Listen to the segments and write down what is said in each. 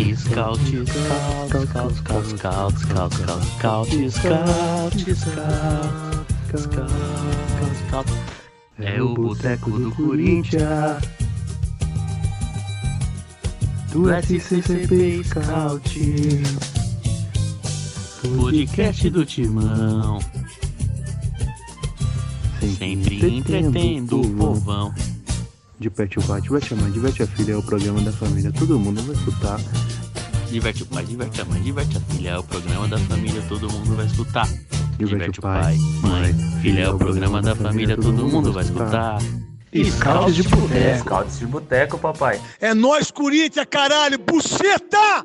Scout, scout, scout, scout, scout, scout, scout, scout, scout, scout, scout, scout. É o boteco do Corinthians. Do SCCP Scout. Podcast do Timão. Sempre entretendo o povão. Diverte o pai, diverte a mãe, diverte a filha, é o programa da família, todo mundo vai escutar. Diverte o pai, diverte a mãe, diverte a filha. É o programa da família, todo mundo vai escutar. Diverte o pai, mãe, filha. É o programa da família, todo mundo vai escutar. Scouts de boteco. Scouts de boteco, papai. É nós, Corinthians, caralho! Buceta!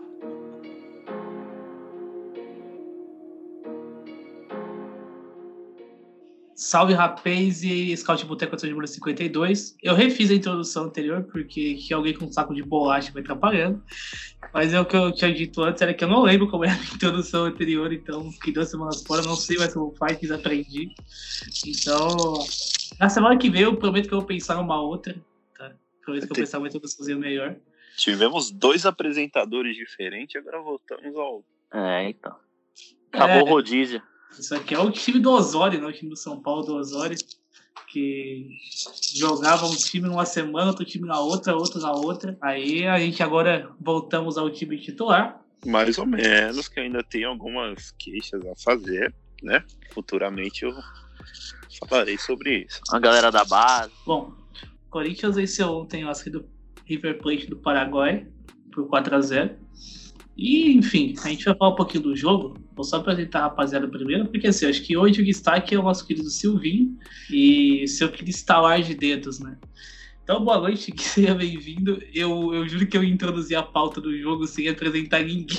Salve rapaz e Scout Boteco de número 52. Eu refiz a introdução anterior porque que alguém com um saco de bolacha vai atrapalhando. Mas é o que eu tinha dito antes, era que eu não lembro como era a introdução anterior, então fiquei duas semanas fora, não sei mais como faz, desaprendi. Então, na semana que vem eu prometo que eu vou pensar uma outra, tá? Prometo que eu vou pensar uma introduçãozinha melhor. Tivemos dois apresentadores diferentes, agora voltamos ao. É, então. Acabou É. o rodízio. Isso aqui é o time do Osório, né? O time do São Paulo do Osório, que jogava um time numa semana, outro time na outra, outro na outra. Aí a gente agora voltamos ao time titular. Mais ou menos, que ainda tem algumas queixas a fazer, né? Futuramente eu falarei sobre isso. A galera da base. Bom, o Corinthians venceu ontem o acho que do River Plate do Paraguai por 4 a 0 E, enfim, a gente vai falar um pouquinho do jogo. Vou só apresentar a rapaziada primeiro, porque assim, acho que hoje o destaque é o nosso querido Silvinho e seu querido estalar de dedos, né? Então, boa noite, que seja bem-vindo. Eu, eu juro que eu introduzi a pauta do jogo sem apresentar ninguém.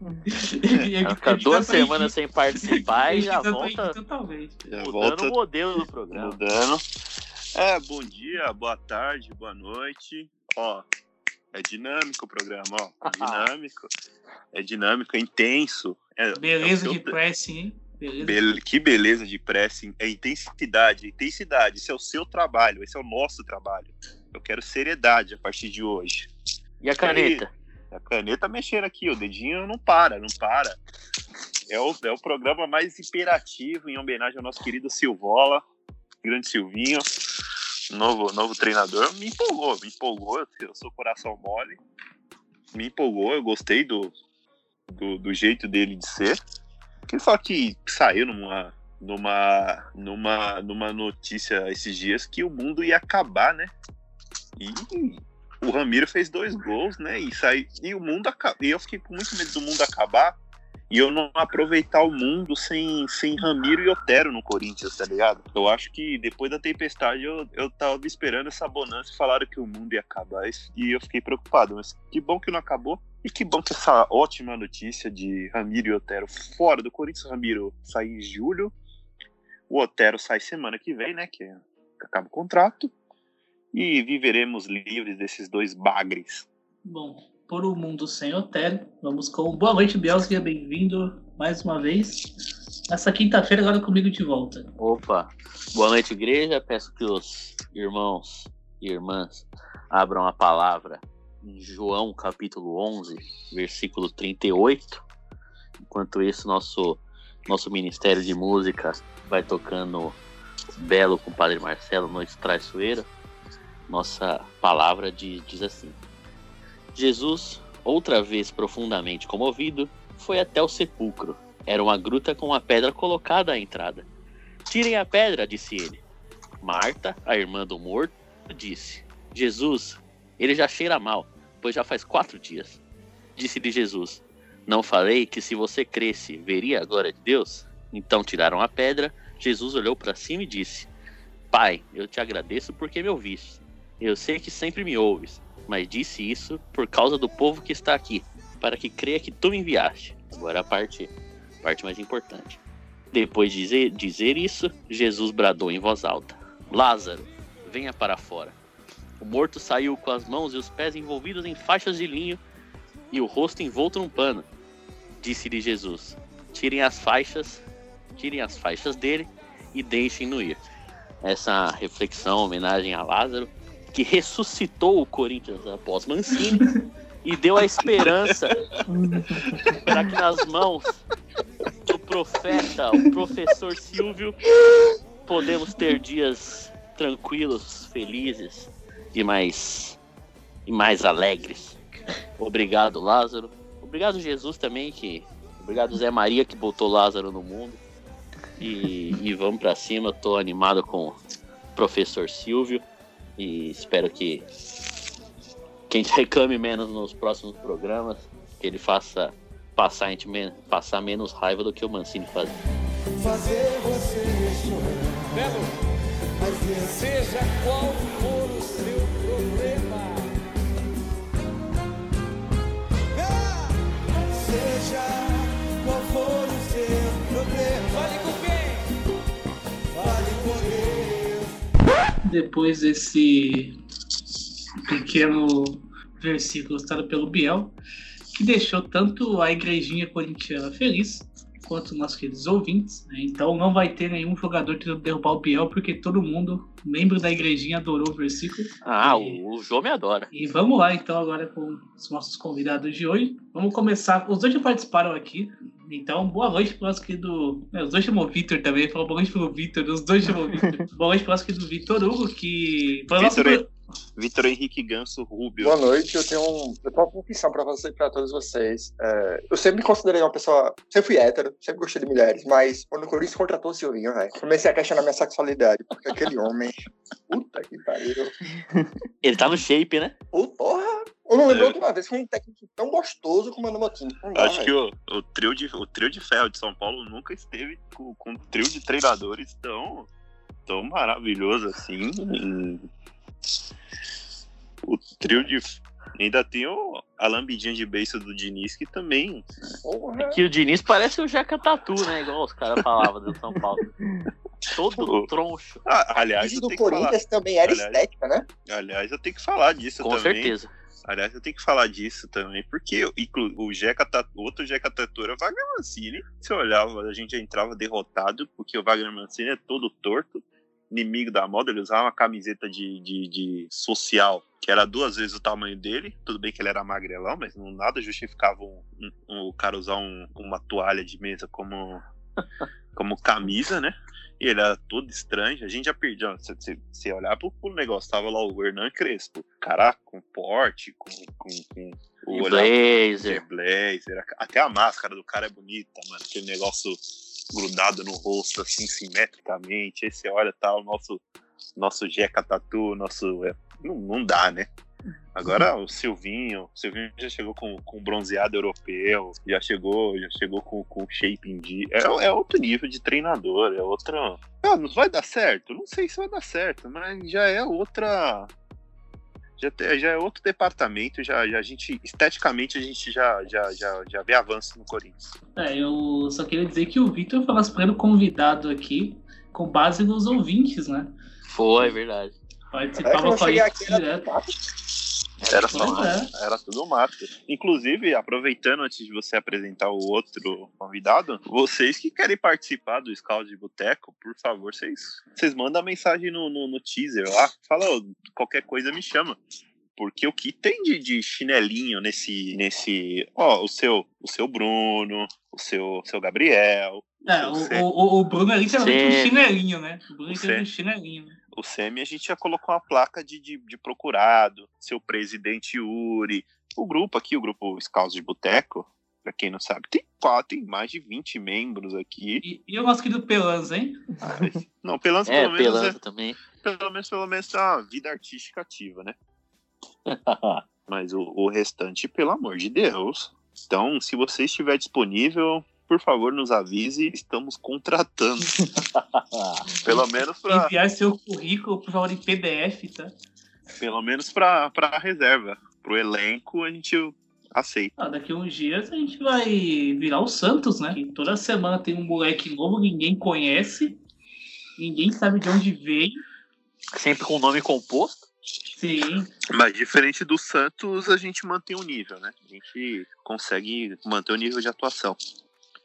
Vai ficar duas semanas sem participar e já volta Totalmente. Já mudando volta o modelo do programa. mudando. É, bom dia, boa tarde, boa noite. Ó, é dinâmico o programa, ó. Dinâmico. É dinâmico, é intenso. É, Beleza é de pressing, hein? Beleza. Bele- Que beleza de pressing. É intensidade, é intensidade. Esse é o seu trabalho, esse é o nosso trabalho. Eu quero seriedade a partir de hoje. E a caneta? A caneta mexendo aqui, o dedinho não para, não para. É o, é o programa mais imperativo em homenagem ao nosso querido Silvola, grande Silvinho, novo, novo treinador. Me empolgou, me empolgou. Eu sou coração mole. Me empolgou, eu gostei do, do, do jeito dele de ser. Que só que saiu numa, numa, numa, numa notícia esses dias que o mundo ia acabar, né? E o Ramiro fez dois gols, né? E, sai, e o mundo acaba. E eu fiquei com muito medo do mundo acabar e eu não aproveitar o mundo sem, sem Ramiro e Otero no Corinthians, tá ligado? Eu acho que depois da tempestade eu, eu tava esperando essa bonança e falaram que o mundo ia acabar. E eu fiquei preocupado. Mas que bom que não acabou. E que bom que essa ótima notícia de Ramiro e Otero fora do Corinthians. Ramiro sai em julho. O Otero sai semana que vem, né? Que acaba o contrato. E viveremos livres desses dois bagres. Bom, por um mundo sem Otero, vamos com boa noite, Biel, seja bem-vindo mais uma vez. Nessa quinta-feira, agora comigo de volta. Opa. Boa noite, igreja. Peço que os irmãos e irmãs abram a palavra em João capítulo 11, versículo 38. Enquanto isso, nosso, nosso Ministério de Música vai tocando Belo com o Padre Marcelo, Noite Traiçoeira. Nossa palavra diz assim: Jesus, outra vez profundamente comovido, foi até o sepulcro. Era uma gruta com uma pedra colocada à entrada. Tirem a pedra, disse ele. Marta, a irmã do morto, disse: Jesus, ele já cheira mal, pois já faz quatro dias. Disse-lhe Jesus: Não falei que se você cresce, veria a glória de Deus? Então tiraram a pedra. Jesus olhou para cima e disse: Pai, eu te agradeço porque me ouviste. Eu sei que sempre me ouves, mas disse isso por causa do povo que está aqui, para que creia que tu me enviaste. Agora a parte, a parte mais importante. Depois de dizer, dizer isso, Jesus bradou em voz alta: Lázaro, venha para fora. O morto saiu com as mãos e os pés envolvidos em faixas de linho e o rosto envolto num pano. Disse-lhe Jesus: Tirem as faixas, tirem as faixas dele e deixem-no ir. Essa reflexão, homenagem a Lázaro, que ressuscitou o Corinthians após Mancini e deu a esperança para que nas mãos do profeta, o professor Silvio, podemos ter dias tranquilos, felizes e mais e mais alegres. Obrigado, Lázaro. Obrigado, Jesus também que obrigado Zé Maria que botou Lázaro no mundo. E, e vamos para cima. Tô animado com o professor Silvio e espero que que a gente reclame menos nos próximos programas, que ele faça passar a gente passar menos raiva do que o Mancini faz. fazer você chorar. Belo, seja qual for o seu problema, Ah, Seja Depois desse pequeno versículo citado pelo Biel, que deixou tanto a igrejinha corintiana feliz, quanto nossos queridos ouvintes. né? Então não vai ter nenhum jogador tentando derrubar o Biel, porque todo mundo, membro da igrejinha, adorou o versículo. Ah, E- o, o João me adora. E vamos lá, então, agora com os nossos convidados de hoje. Vamos começar. Os dois já participaram aqui. Então, boa noite pro nosso querido. é, os dois chamam Vitor também. Falou boa noite pro Vitor. Os dois chamam Vitor. boa noite pro nosso querido Vitor Hugo, que. Foi o nosso... Vitor Vitor Henrique Ganso Rubio. Boa noite, eu tenho, um, eu tenho uma confissão pra você para todos vocês. É, eu sempre me considerei uma pessoa. Sempre fui hétero, sempre gostei de mulheres, mas quando o Corinthians contratou o Silvinho, velho, comecei a questionar minha sexualidade, porque aquele homem. Puta que pariu. Ele tá no shape, né? Ô, porra! Eu não lembro outra vez que um técnico tão gostoso como o dá, Acho que velho. o, o, trio de, o trio de ferro de São Paulo nunca esteve com, com um trio de treinadores tão, tão maravilhoso assim. O trio de. Ainda tem o, a lambidinha de beijo do Diniz, que também. Porra. Que o Diniz parece o Jeca Tatu, né? Igual os caras falavam do São Paulo. Todo troncho. Ah, aliás, eu do que falar. Corinthians também era Aliás, estética, né? Aliás, eu tenho que falar disso Com também. certeza. Aliás, eu tenho que falar disso também, porque o Jeca Tatu, outro Jeca Tatu era o Wagner Mancini. Se olhava, a gente entrava derrotado, porque o Wagner Mancini é todo torto, inimigo da moda. Ele usava uma camiseta de, de, de social, que era duas vezes o tamanho dele. Tudo bem que ele era magrelão, mas não nada justificava um, um- um- o cara usar um- uma toalha de mesa como, como camisa, né? E ele era todo estranho. A gente já perdeu. Se você olhar pro, pro negócio, tava lá o Hernan Crespo. Cara com porte, com, com, com olhar- blazer. de blazer. Até a máscara do cara é bonita, mano. Aquele negócio grudado no rosto, assim, simetricamente. Aí você olha, tá o nosso, nosso Jeca Tatu, nosso. é, não, não dá, né? Agora o Silvinho, o Silvinho já chegou com, com bronzeado europeu, já chegou, já chegou com, com shape indie. É, é outro nível de treinador, é outra. Ah, não vai dar certo? Não sei se vai dar certo, mas já é outra. Já, te- já é outro departamento, já, já a gente, esteticamente, a gente já, já, já, já vê avanço no Corinthians. É, eu só queria dizer que o Vitor foi nosso primeiro convidado aqui, com base nos ouvintes, né? Foi, verdade. É eu Participava não com a gente aqui, era direto. Era só é. era tudo mato. Inclusive, aproveitando antes de você apresentar o outro convidado, vocês que querem participar do Scout de Boteco, por favor, vocês, vocês mandam a mensagem no, no, no teaser lá. Fala, qualquer coisa me chama. Porque o que tem de, de chinelinho nesse. nesse. Ó, o seu, o seu Bruno, o seu, seu Gabriel. o É, seu o, o, o Bruno é literalmente um Sim. chinelinho, né? O Bruno é um chinelinho. né? O SEMI a gente já colocou uma placa de, de, de procurado, seu presidente Yuri, o grupo aqui, o grupo Scouts de Boteco, pra quem não sabe, tem quatro, tem mais de 20 membros aqui. E, e o nosso querido Pelanza, hein? Não, menos, É, pelo, menos Pelanza também. é, pelo menos, pelo menos tem uma vida artística ativa, né? Mas o, o restante, pelo amor de Deus. Então, se você estiver disponível, por favor, nos avise, estamos contratando. pelo menos pra, Enviar seu currículo, por favor, em PDF, tá? pelo menos pra, pra reserva. Pro elenco, a gente aceita. Ah, daqui a uns dias a gente vai virar o Santos, né? Que toda semana tem um moleque novo, ninguém conhece, ninguém sabe de onde veio. Sempre com nome composto. Sim, Mas diferente do Santos, a gente mantém o nível, né? A gente consegue manter o nível de atuação.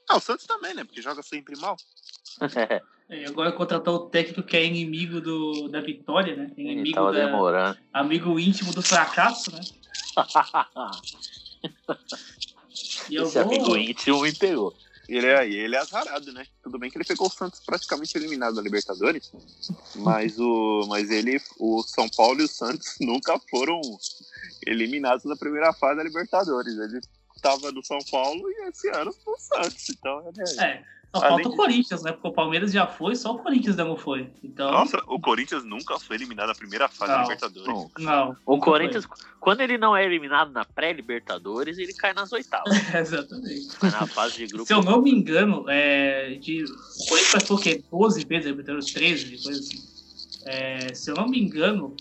Ah, o Santos também, né? Porque joga sempre mal. É, agora contratou o técnico que é inimigo do, da vitória, né? Inimigo tava da, demorando. amigo íntimo do fracasso, né? E eu Esse amigo vou. íntimo me pegou. Ele é, ele é azarado, né? Tudo bem que ele pegou o Santos praticamente eliminado da Libertadores, mas o, mas ele, o São Paulo e o Santos nunca foram eliminados na primeira fase da Libertadores. Ele estava no São Paulo e esse ano no Santos. Então, é- É, só Além falta o de- Corinthians, né? Porque o Palmeiras já foi, só o Corinthians ainda não foi. Então. Nossa, o Corinthians nunca foi eliminado na primeira fase da Não. Libertadores. Não. Não. O Corinthians, quando ele não é eliminado na pré-Libertadores, ele cai nas oitavas. foi. Exatamente. Na fase de grupo. Se eu não me engano, é, de, o Corinthians passou o quê? 12 vezes, Libertadores 13, coisa assim. É, se eu não me engano,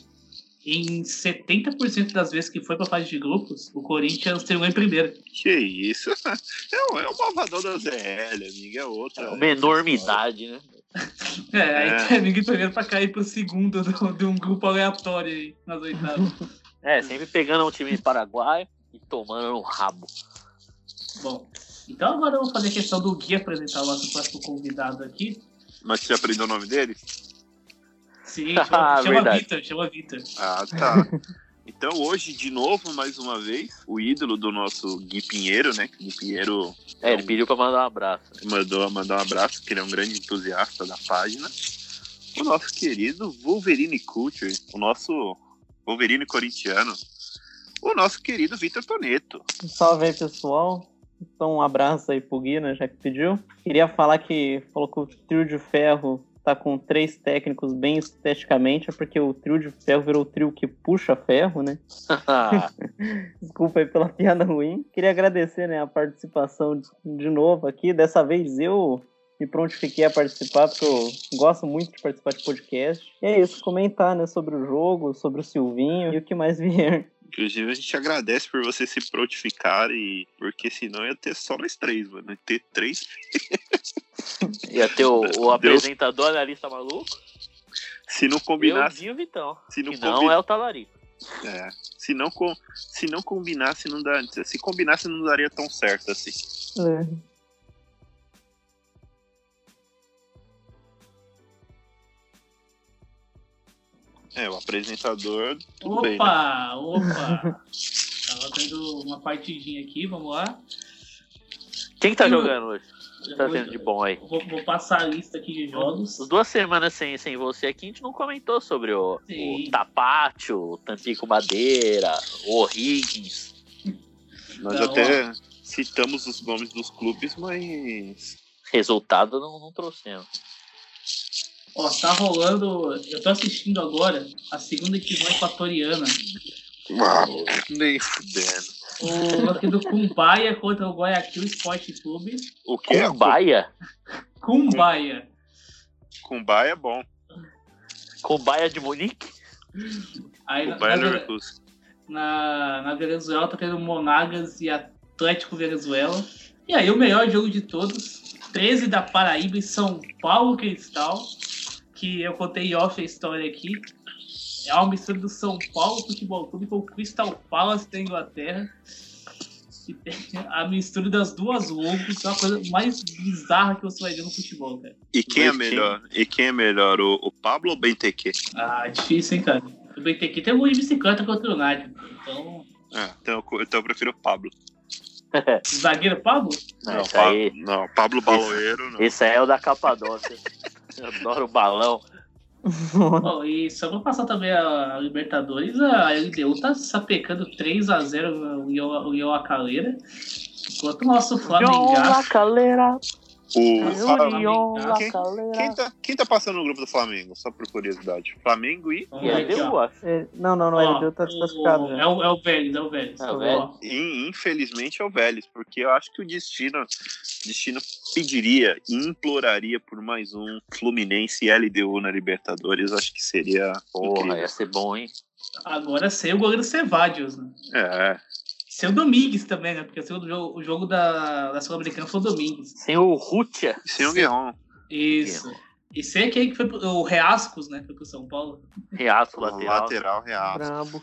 em 70% das vezes que foi pra fase de grupos, o Corinthians terminou em primeiro. Que isso? É, um- é o malvadão da ZL, amigo. É outra. É uma enormidade, né? É, aí É. termina em primeiro pra cair pro segundo do- de um grupo aleatório aí, nas oitavas. É, sempre pegando um time paraguaio e tomando no rabo. Bom, então agora eu vou fazer a questão do Gui apresentar o nosso próximo convidado aqui. Mas você aprendeu o nome dele? Sim, Ah, chama, chama verdade. Vitor, chama Vitor. Ah, tá. Então hoje, de novo, mais uma vez, o ídolo do nosso Gui Pinheiro, né? Gui Pinheiro É, ele pediu pra mandar um abraço. mandou mandar um abraço, que ele é um grande entusiasta da página. O nosso querido Wolverine Culture, o nosso Wolverine corintiano, o nosso querido Vitor Toneto. Salve aí, pessoal. Então, um abraço aí pro Gui, né, já que pediu. Queria falar que falou que o trio de ferro tá com três técnicos bem esteticamente, é porque o trio de ferro virou o trio que puxa ferro, né? Desculpa aí pela piada ruim. Queria agradecer, né, a participação de- novo aqui. Dessa vez eu me prontifiquei a participar, porque eu gosto muito de participar de podcast. E é isso, comentar, né, sobre o jogo, sobre o Silvinho e o que mais vier. Inclusive, a gente agradece por você se prontificar, e porque senão ia ter só nós três, mano. Ia ter três. Ia ter o, o apresentador analista maluco. Se não Eu combinasse. e o Vitão. Se não, não, é o Talarico. é, se não, com... se não combinasse, não dá. Se combinasse, não daria tão certo assim. É. É, o apresentador. Tudo bem, né? Opa, opa. Tava tendo uma partidinha aqui, vamos lá. Quem que tá Eu- jogando hoje? Tá vou, tendo de bom aí? vou- vou passar a lista aqui de jogos. As duas semanas sem, sem você aqui, a gente não comentou sobre o, Sim. o Tapatio, o Tampico Madeira, o O'Higgins. Nós Não, até citamos os nomes dos clubes, mas. Resultado não, não trouxemos. Ó, tá rolando. Eu tô assistindo agora a segunda divisão equatoriana. Nem fudendo. O aqui do Cumbaia contra o Guayaquil Esporte Clube. O que é? Cumbaia? Cumbaia. Cumbai é bom. Cumbaia de Munique? Aí na, Cumbai é na, na, na Venezuela tá tendo Monagas e Atlético Venezuela. E aí o melhor jogo de todos, 13 da Paraíba e São Paulo Cristal, que eu contei off a história aqui. É uma mistura do São Paulo Futebol Clube com o Crystal Palace da Inglaterra. E tem a mistura das duas logos, é uma coisa mais bizarra que você vai ver no futebol, cara. E quem é Dois melhor? E quem é melhor, o, o Pablo ou o Benteke? Ah, difícil, hein, cara. O BTQ tem um de bicicleta contra o Nádia. Então, É, então, eu- então eu prefiro o Pablo. zagueiro Pablo? Não, Não, aí, não, Pablo Baloeiro não. esse aí é o da Capadócia. Eu adoro o balão. Bom, e só pra passar também a Libertadores, a LDU tá sapecando 3x0 o Io- o Ioa Caleira. Enquanto o nosso Flamengo. O, La quem, quem, tá, quem tá passando no grupo do Flamengo? Só por curiosidade. Flamengo e. E a LDU, acho. É, Não, não, não, ele deu tá desclassificado já. É o, é o Vélez, é o Vélez. É o Ó, Vélez. E, infelizmente é o Vélez, porque eu acho que o destino, destino pediria e imploraria por mais um Fluminense e LDU na Libertadores. Acho que seria Porra, incrível. ia ser bom, hein? Agora sem o goleiro Cevadios, né? É, Sem o Domingues também, né? Porque o segundo jogo, o jogo da, da Sul-Americana foi o Domingues. Sem o Rutia. sem o Guerrón. Isso. E sei quem que foi pro, o Reascos, né? Foi pro São Paulo. Reaço lateral. Lateral real. Brabo.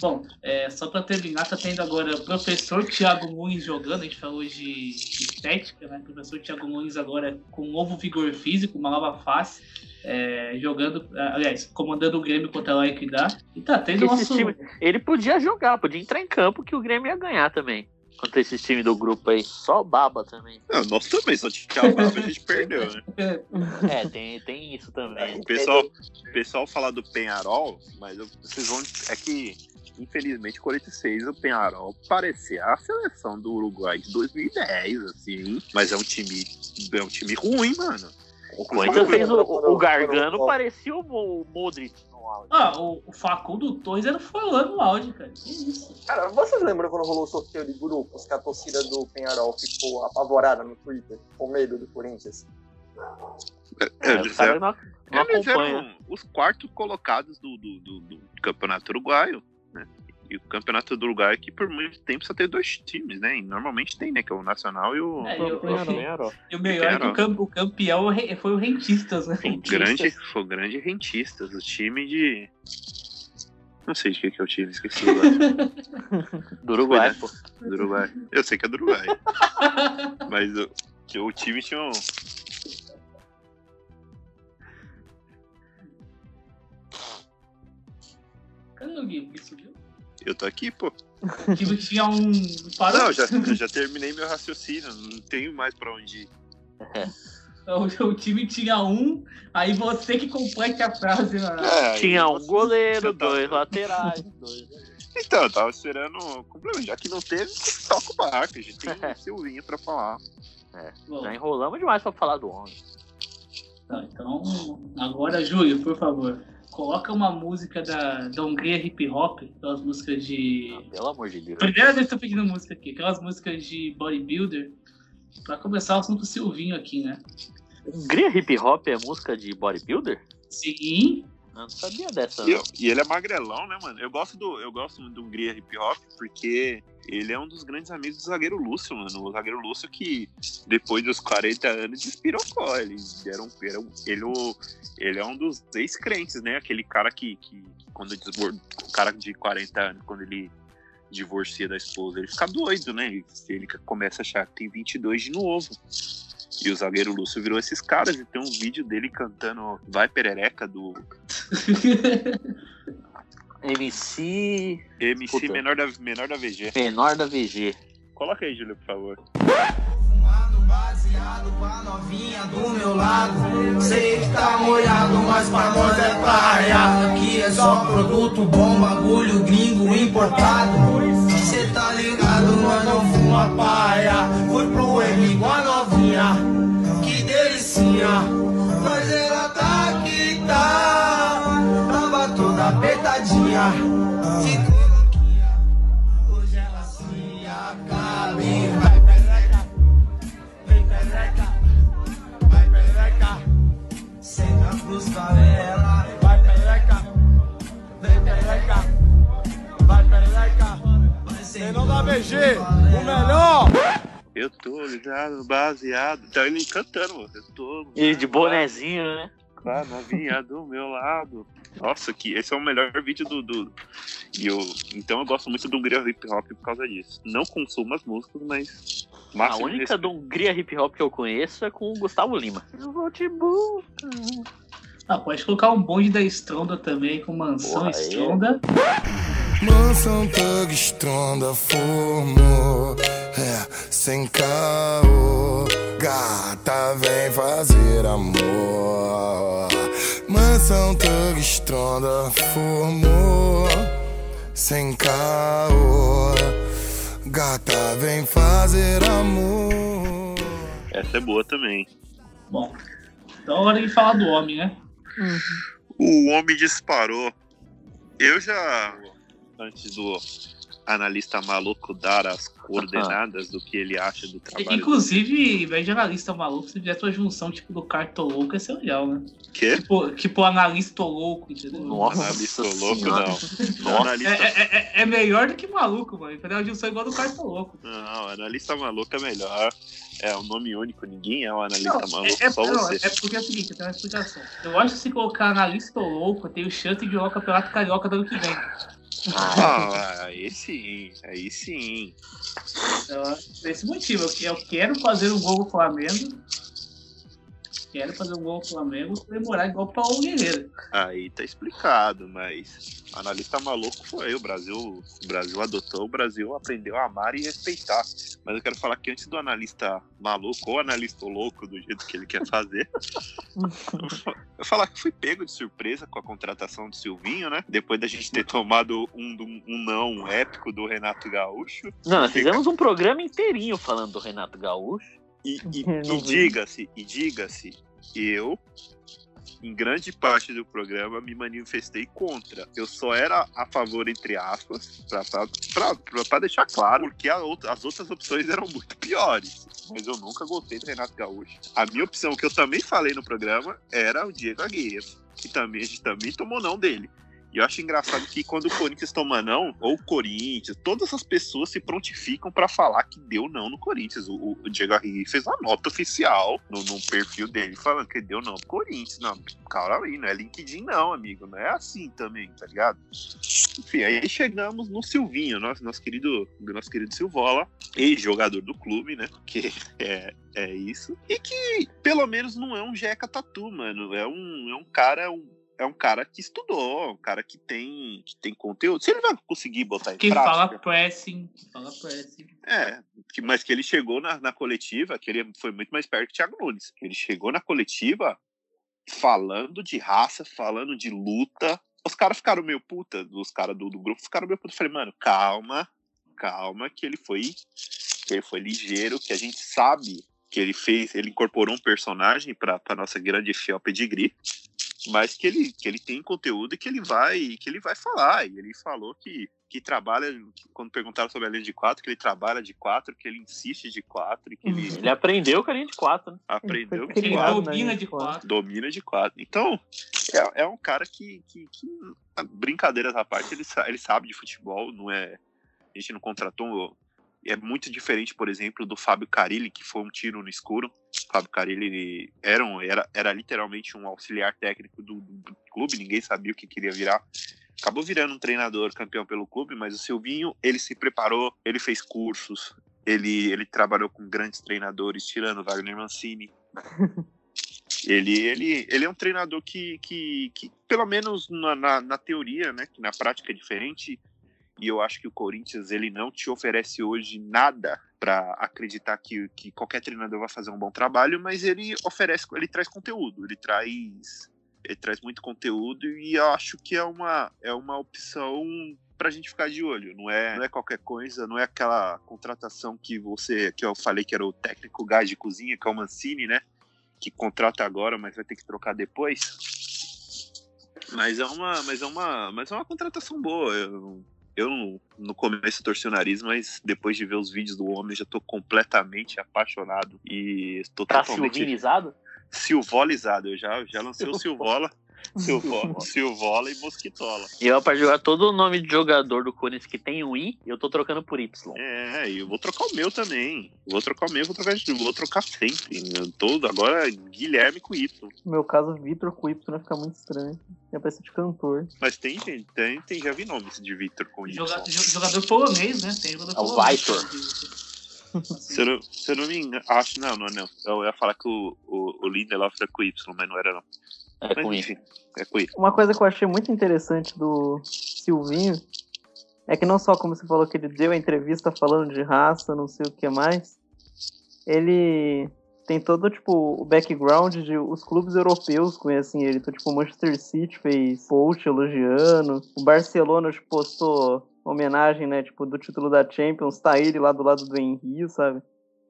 Bom, é, só para terminar, tá tendo agora o professor Thiago Nunes jogando, a gente falou de, estética, né? O professor Thiago Nunes agora com um novo vigor físico, uma nova face, é, jogando, aliás, comandando o Grêmio contra a Equidad. E tá tendo Esse nosso... time- ele podia jogar, podia entrar em campo que o Grêmio ia ganhar também. Contra esses times do grupo aí, só baba também. Não, nós também, só tinha brava a gente perdeu, né? É, tem, tem isso também. O pessoal, o pessoal fala do Penharol, mas eu- vocês vão. É que, infelizmente, o Corinthians fez o Penharol parecer a seleção do Uruguai de 2010, assim. Mas é um time. É um time ruim, mano. O Corinthians fez o, o Gargano, parecia o Modric no áudio. Ah, o, o Facundo Torres foi lá no áudio, cara. Que isso? Cara, vocês lembram quando rolou o sorteio de grupos que a torcida do Penharol ficou apavorada no Twitter com medo do Corinthians? É, eles eram, não, não eles eram os quartos colocados do, do, do- do campeonato uruguaio, né? E o campeonato do Uruguai que por muito tempo só tem dois times, né? E normalmente tem, né? Que é o Nacional e o, É, eu- Penharol. Penharol. E o melhor é que o, o campeão foi o Rentistas, né? o grande, foi o grande rentistas, o time de. Não sei de que que é o time, esqueci agora. Do Uruguai, pô. do Uruguai. Eu sei que é do Uruguai. Mas o, o time tinha um. Cadê o Gui? Subiu? Eu tô aqui, pô. O time tinha um. Parou. Não, já, eu já terminei meu raciocínio, não tenho mais pra onde ir. O, o time tinha um, aí você que complete a frase. É, Tinha um goleiro, eu tava- dois laterais, dois. Então, eu tava esperando o complemento. Já que não teve, toca o barco. A gente tem o Silvinho pra falar. Bom, Já enrolamos demais pra falar do homem. tá, então, agora, Júlio, por favor, coloca uma música da, da Hungria Hip Hop, aquelas músicas de. Ah, pelo amor de Deus. Primeira vez que eu tô pedindo música aqui, aquelas músicas de bodybuilder, pra começar o assunto Silvinho aqui, né? Hungria Hip Hop é música de bodybuilder? Sim, não sabia dessa. E, eu- e ele é magrelão, né, mano? Eu gosto do, eu gosto muito do Hungria Hip Hop porque ele é um dos grandes amigos do zagueiro Lúcio, mano. O zagueiro Lúcio que, depois dos 40 anos, despirocou. Ele, era um, era um- ele, o- ele é um dos ex-crentes, né? Aquele cara que, que quando o cara de 40 anos, quando ele divorcia da esposa, ele fica doido, né? Ele, ele começa a achar que tem 22 de novo. E o zagueiro Lúcio virou esses caras e tem um vídeo dele cantando Vai Perereca do MC MC Puta. menor da, menor da VG. menor da VG. Coloca aí, Júlio, por favor. Fumando baseado com a novinha do meu lado. Sei que tá molhado, mas pra nós é praia. Aqui é só produto bom, bagulho gringo importado. Cê tá ligado, nós não fuma paia. Fui pro M com a novinha, que delicinha. Tava toda apertadinha. Ficou louquinha, hoje ela se acaba vai pereca. Vem pereca, vai pereca, senta pros favela, vai pereca, vem pereca, vai pereca, Menor da VG, o melhor! Eu tô ligado, baseado. Tá ele cantando, mano. Eu tô. E de bonezinho, né? Com a novinha do meu lado. Nossa, que esse é o melhor vídeo do. do... E eu, então eu gosto muito do Hungria Hip Hop por causa disso. Não consumo as músicas, mas. A única respeito. do Hungria Hip Hop que eu conheço é com o Gustavo Lima. Eu vou te buscar. Ah, pode colocar um bonde da Stronda também, com mansão Porra, aí é- Stronda. Mansão Thug Stronda formou, é, sem caô. Gata vem fazer amor. Mansão Thug Stronda formou, sem caô. Gata vem fazer amor. Essa é boa também. Bom, então hora de falar do homem, né? O homem disparou. Eu já. Antes do analista maluco dar as coordenadas do que ele acha do trabalho. Inclusive, em vez de analista maluco, se fizesse uma junção tipo do cartoloco, ia ser legal, né? Que? Tipo, tipo analista louco, entendeu? Nossa Analista louco, Senhora. não. Não, Nossa. É, analista, é, é- é melhor do que maluco, mano. Fazer uma junção igual do cartoloco. não, analista maluco é melhor. É um nome único, ninguém é um analista Não, maluco, é, é- só não, você. é porque é o seguinte, eu tenho uma explicação. Eu acho que se colocar analista louco, tem o chance de jogar o campeonato carioca do ano que vem. Ah, aí sim, aí sim. Então, por esse motivo, eu eu quero fazer um gol com o Flamengo. Quero fazer um gol com o Flamengo comemorar igual o Paulo Guerreiro. Aí tá explicado, mas analista maluco foi. O Brasil, o Brasil adotou, o Brasil aprendeu a amar e respeitar. Mas eu quero falar que antes do analista maluco ou analista louco, do jeito que ele quer fazer, eu falar que fui pego de surpresa com a contratação do Silvinho, né? Depois da gente ter tomado um, um não épico do Renato Gaúcho. Não, nós fizemos um programa inteirinho falando do Renato Gaúcho. E, e- e diga-se, e diga-se, eu, em grande parte do programa, me manifestei contra. Eu só era a favor, entre aspas, pra deixar claro, porque outra- as outras opções eram muito piores. Mas eu nunca gostei do Renato Gaúcho. A minha opção, que eu também falei no programa, era o Diego Aguirre, que também, a gente também tomou não dele. E eu acho engraçado que quando o Corinthians toma não, ou o Corinthians, todas as pessoas se prontificam pra falar que deu não no Corinthians. O, o Diego Aguirre fez uma nota oficial no, no perfil dele falando que deu não pro Corinthians. Não, calma aí, não é LinkedIn não, amigo. Não é assim também, tá ligado? Enfim, aí chegamos no Silvinho, nosso, nosso querido, nosso querido Silvola, ex-jogador do clube, né? Que é, é isso. E que pelo menos não é um Jeca Tatu, mano. É um, é um cara. Um, é um cara que estudou, um cara que tem, que tem conteúdo. Se ele vai conseguir botar em Quem prática. fala pressing, quem fala pressing. É, que- mas que ele chegou na, na coletiva, que ele foi muito mais perto que o Thiago Nunes. Ele chegou na coletiva falando de raça, falando de luta. Os caras ficaram meio puta, os caras do, do grupo ficaram meio puta. Eu falei, mano, calma, calma, que ele foi que ele foi ligeiro, que a gente sabe que ele fez, ele incorporou um personagem pra nossa grande fiel pedigree, mas que ele, que ele tem conteúdo e que ele vai que ele vai falar. E ele falou que, que trabalha, que quando perguntaram sobre a linha de quatro, que ele trabalha de quatro, que ele insiste de quatro e que ele Ele aprendeu com a linha de quatro, né? aprendeu que Ele domina de quatro. quatro. domina de quatro. Então, é, é um cara que, que, que, brincadeiras à parte, ele, ele sabe de futebol, não é. A gente não contratou. É muito diferente, por exemplo, do Fábio Carilli, que foi um tiro no escuro. O Fábio Carilli era, um- era, era literalmente um auxiliar técnico do, do clube, ninguém sabia o que queria virar. Acabou virando um treinador campeão pelo clube, mas o Silvinho, ele se preparou, ele fez cursos, ele, ele trabalhou com grandes treinadores, tirando Wagner Mancini. Ele, ele, ele é um treinador que, que, que pelo menos na, na, na teoria, né, que na prática é diferente, e eu acho que o Corinthians ele não te oferece hoje nada para acreditar que, que qualquer treinador vai fazer um bom trabalho, mas ele oferece, ele traz conteúdo, ele traz, ele traz muito conteúdo e eu acho que é uma, é uma opção pra gente ficar de olho, não é, não é qualquer coisa, não é aquela contratação que você, que eu falei que era o técnico gás de cozinha, que é o Mancini, né? Que contrata agora, mas vai ter que trocar depois. Mas é uma, mas é uma, mas é uma contratação boa. Eu, eu no- começo torci o nariz, mas depois de ver os vídeos do homem, já tô completamente apaixonado e estou Pra totalmente Silvinizado? silvolizado. Eu já, já lancei o Silvola, Silvola, Silvola e Mosquitola. E eu, pra jogar todo o nome de jogador do Corinthians que tem um I, eu tô trocando por Y. É, e eu vou trocar o meu também. Vou trocar o meu, vou trocar, vou trocar sempre. Eu tô agora Guilherme com Y. No meu caso, Vitor com Y vai ficar muito estranho. Ia parecer de cantor. Mas tem, gente, tem, tem, já vi nomes de Victor com Y. Joga- jo- jogador polonês, né? Tem jogador É o polonês. Vitor. Se eu, não, se eu não me engano, acho, não, não, não. Eu ia falar que o, o, o Lindelof era com Y, mas não era não. É Mas com I. enfim, é. Uma coisa que eu achei muito interessante do Silvinho é que não só como você falou que ele deu a entrevista falando de raça, não sei o que mais, ele tem todo tipo o background de os clubes europeus conhecem ele. Então, tipo, o Manchester City fez post elogiando, o Barcelona tipo, postou homenagem, né, tipo, do título da Champions, tá ele lá do lado do Henry, sabe?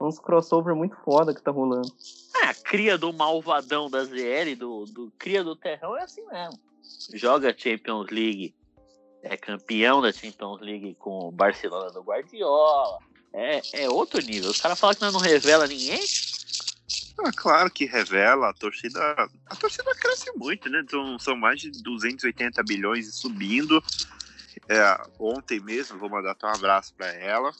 Uns crossover muito foda que tá rolando. É, a cria do malvadão da ZL, do, do cria do terrão, é assim mesmo. Joga Champions League, é campeão da Champions League com o Barcelona do Guardiola. É, é outro nível. Os caras falam que nós não revela ninguém. Ah, claro que revela, a torcida. A torcida cresce muito, né? São, são mais de 280 bilhões subindo. É, ontem mesmo, vou mandar até um abraço pra ela.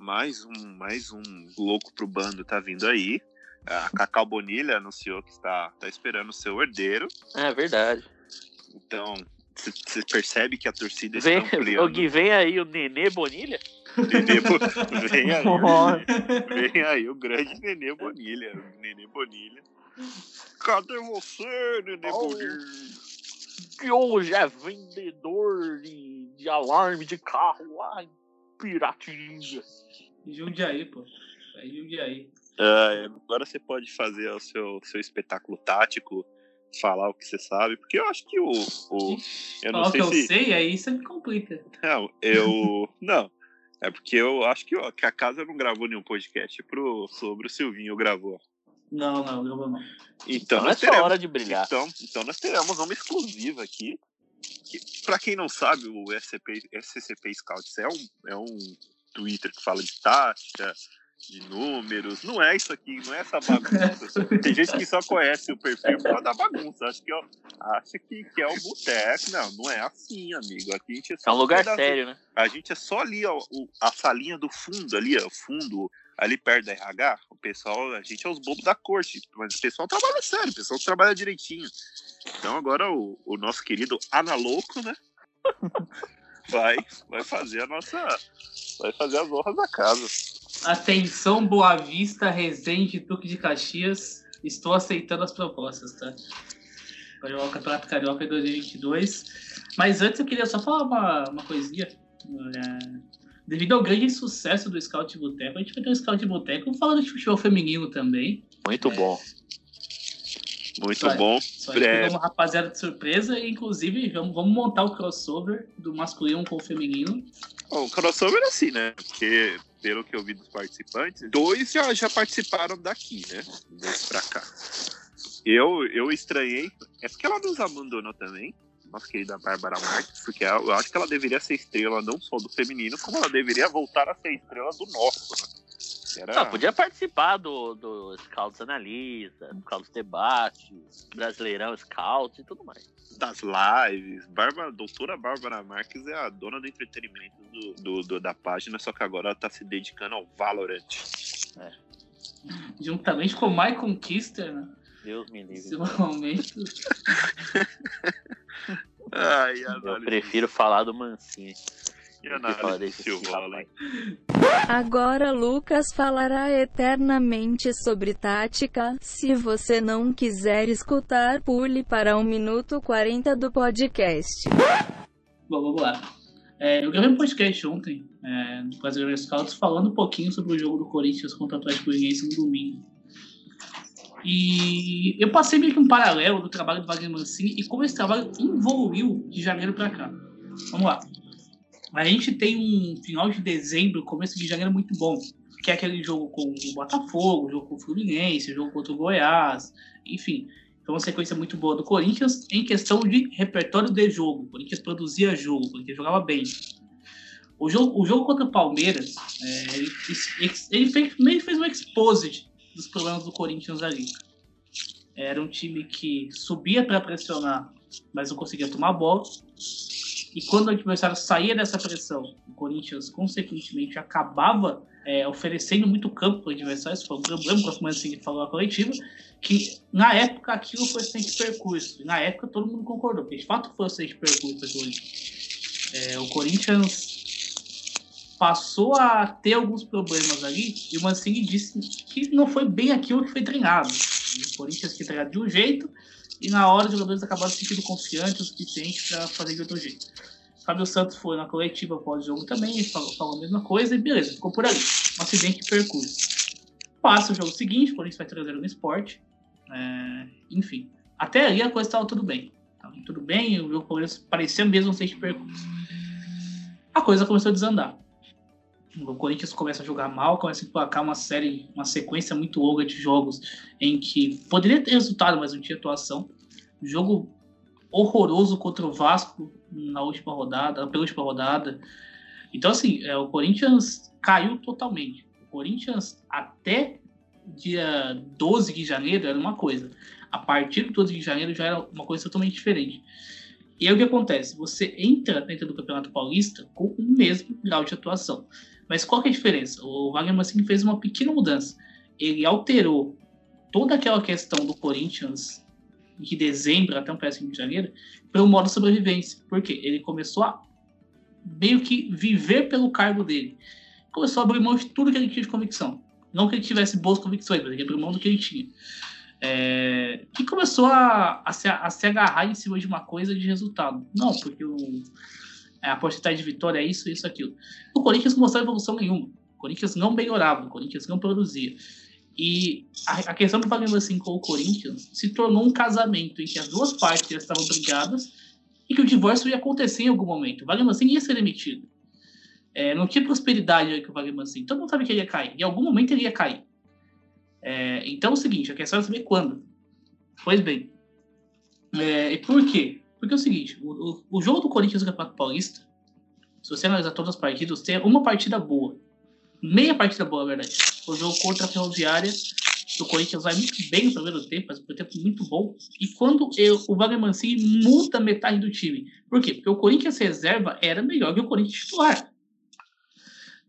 Mais um, mais um louco pro bando tá vindo aí. A Cacau Bonilha anunciou que está, tá esperando o seu herdeiro. É verdade. Então, Você percebe que a torcida Vem, está o ampliando. Gui, vem aí o Nenê Bonilha. Nenê Bo- vem, aí, Nossa. vem aí o grande Nenê Bonilha. o Nenê Bonilha. Cadê você, Nenê Oh. Bonilha? Que hoje é vendedor de, de alarme de carro lá em Piratininga. Jundiaí, pô. É Jundiaí. Ah, agora você pode fazer o seu, seu espetáculo tático, falar o que você sabe, porque eu acho que o. o eu não Falar o que sei eu se. sei, aí você me complica. Não, eu. Não. É porque eu acho que, ó, que a casa não gravou nenhum podcast pro, sobre o Silvinho gravou. Não, não, não, não. Então, Não é nós só teremos, hora de brilhar. então, então nós teremos uma exclusiva aqui. Que, pra quem não sabe, o SCP, SCP Scouts é um, é um Twitter que fala de tática, de números. Não é isso aqui, não é essa bagunça. Tem gente que só conhece o perfil por causa da bagunça. Acho que, ó, acha que, que é o boteco. Não, não é assim, amigo. Aqui a gente é só É um lugar sério, né? a gente é só ali, ó, o- a salinha do fundo ali, ó, o fundo, ali perto da RH, o pessoal, a gente é os bobos da corte, mas o pessoal trabalha sério, o pessoal trabalha direitinho. Então agora o, o nosso querido Analouco, né, vai, vai fazer a nossa, vai fazer as honras da casa. Atenção, Boa Vista, Resende, Duque de Caxias. Estou aceitando as propostas, tá? Para o Campeonato Carioca 2022. Mas antes eu queria só falar uma, uma coisinha. É, Devido ao grande sucesso do Scout Boteco, a gente vai ter um Scout Boteco falando de futebol feminino também. Muito É. bom. Muito Vai. bom. Só pegou uma rapaziada de surpresa e, inclusive, vamos, vamos montar o crossover do masculino com o feminino. Bom, o crossover é assim, né? Porque, pelo que eu vi dos participantes, dois já, já participaram daqui, né? Dois pra cá. Eu, eu estranhei. É porque ela nos abandonou também, nossa querida Bárbara Marques, porque eu acho que ela deveria ser estrela não só do feminino, como ela deveria voltar a ser estrela do nosso, né? Era... Ah, podia participar do, do Scouts Analisa, Scouts Debate, Brasileirão Scouts e tudo mais. das lives. Bárbara, doutora Bárbara Marques é a dona do entretenimento do, do- do- da página, só que agora ela tá se dedicando ao Valorant. Juntamente com o Michael Kister, né? Deus me livre. Momento. Ai, Eu prefiro falar do Mancini. E análise hein? Agora Lucas falará eternamente sobre tática. Se você não quiser escutar, pule para 1 minuto 40 do podcast. Bom, vamos lá. É, eu gravei um podcast ontem, é, no Brasileiro Scouts, falando um pouquinho sobre o jogo do Corinthians contra o Atlético Goianiense no domingo. E eu passei meio que um paralelo do trabalho do Wagner Mancini e como esse trabalho evoluiu de janeiro para cá. Vamos lá. A gente tem um final de dezembro, começo de janeiro muito bom, que é aquele jogo com o Botafogo, jogo com o Fluminense, jogo contra o Goiás, enfim. Foi uma sequência muito boa do Corinthians em questão de repertório de jogo. O Corinthians produzia jogo, o Corinthians jogava bem. O jogo, o jogo contra o Palmeiras, é, ele, ele fez, que fez um exposit dos problemas do Corinthians ali. Era um time que subia para pressionar, mas não conseguia tomar bola. E quando o adversário saía dessa pressão, o Corinthians, consequentemente, acabava é, oferecendo muito campo para o adversário. Isso foi um problema, como assim falou na coletiva, que na época aquilo foi sem percurso. E na época todo mundo concordou, porque de fato foi sem percurso aquilo. É, o Corinthians passou a ter alguns problemas ali e o Mancini disse que não foi bem aquilo que foi treinado. O Corinthians foi treinado de um jeito e na hora os jogadores acabaram se sentindo confiantes o suficiente para fazer de outro jeito. Fábio Santos foi na coletiva pós-jogo também, falou, falou a mesma coisa e beleza, ficou por ali. Um acidente de percurso. Passa o jogo seguinte, o Corinthians vai 3 no esporte. É, enfim, até ali a coisa estava tudo bem. Tava tudo bem, o Corinthians parecia mesmo um acidente de percurso. A coisa começou a desandar. O Corinthians começa a jogar mal, começa a emplacar uma série, uma sequência muito longa de jogos em que poderia ter resultado, mas não tinha atuação. Jogo horroroso contra o Vasco na última rodada, pela última rodada. Então, assim, é, o Corinthians caiu totalmente. O Corinthians, até dia 12 de janeiro, era uma coisa. A partir do 12 de janeiro já era uma coisa totalmente diferente. E aí o que acontece? Você entra dentro do Campeonato Paulista com o mesmo grau de atuação. Mas qual que é a diferença? O Wagner Mancini fez uma pequena mudança. Ele alterou toda aquela questão do Corinthians de dezembro até um péssimo de janeiro, pelo modo sobrevivência. Por quê? Ele começou a meio que viver pelo cargo dele. Começou a abrir mão de tudo que ele tinha de convicção. Não que ele tivesse boas convicções, mas ele abriu mão do que ele tinha. É, que começou a, a, se, a, se, agarrar em cima de uma coisa de resultado. Não, porque o, a porcentagem de vitória é isso, isso, aquilo. O Corinthians não mostrou evolução nenhuma. O Corinthians não melhorava, o Corinthians não produzia. E a, a questão do Wagner assim com o Corinthians se tornou um casamento em que as duas partes estavam brigadas e que o divórcio ia acontecer em algum momento. O Wagner assim ia ser demitido. É, não tinha prosperidade com o Wagner assim. Todo mundo sabe que ele ia cair. Em algum momento ele ia cair. É, então é o seguinte, a questão é saber quando. Pois bem. É, e por quê? Porque é o seguinte, o, o, o jogo do Corinthians no Campeonato Paulista, se você analisar todas as partidas, tem uma partida boa. Meia partida boa, na verdade. O jogo contra a Ferroviária, o Corinthians vai muito bem no primeiro tempo, faz um tempo muito bom. E quando eu, o Wagner Mancini muda metade do time. Por quê? Porque o Corinthians reserva era melhor que o Corinthians titular.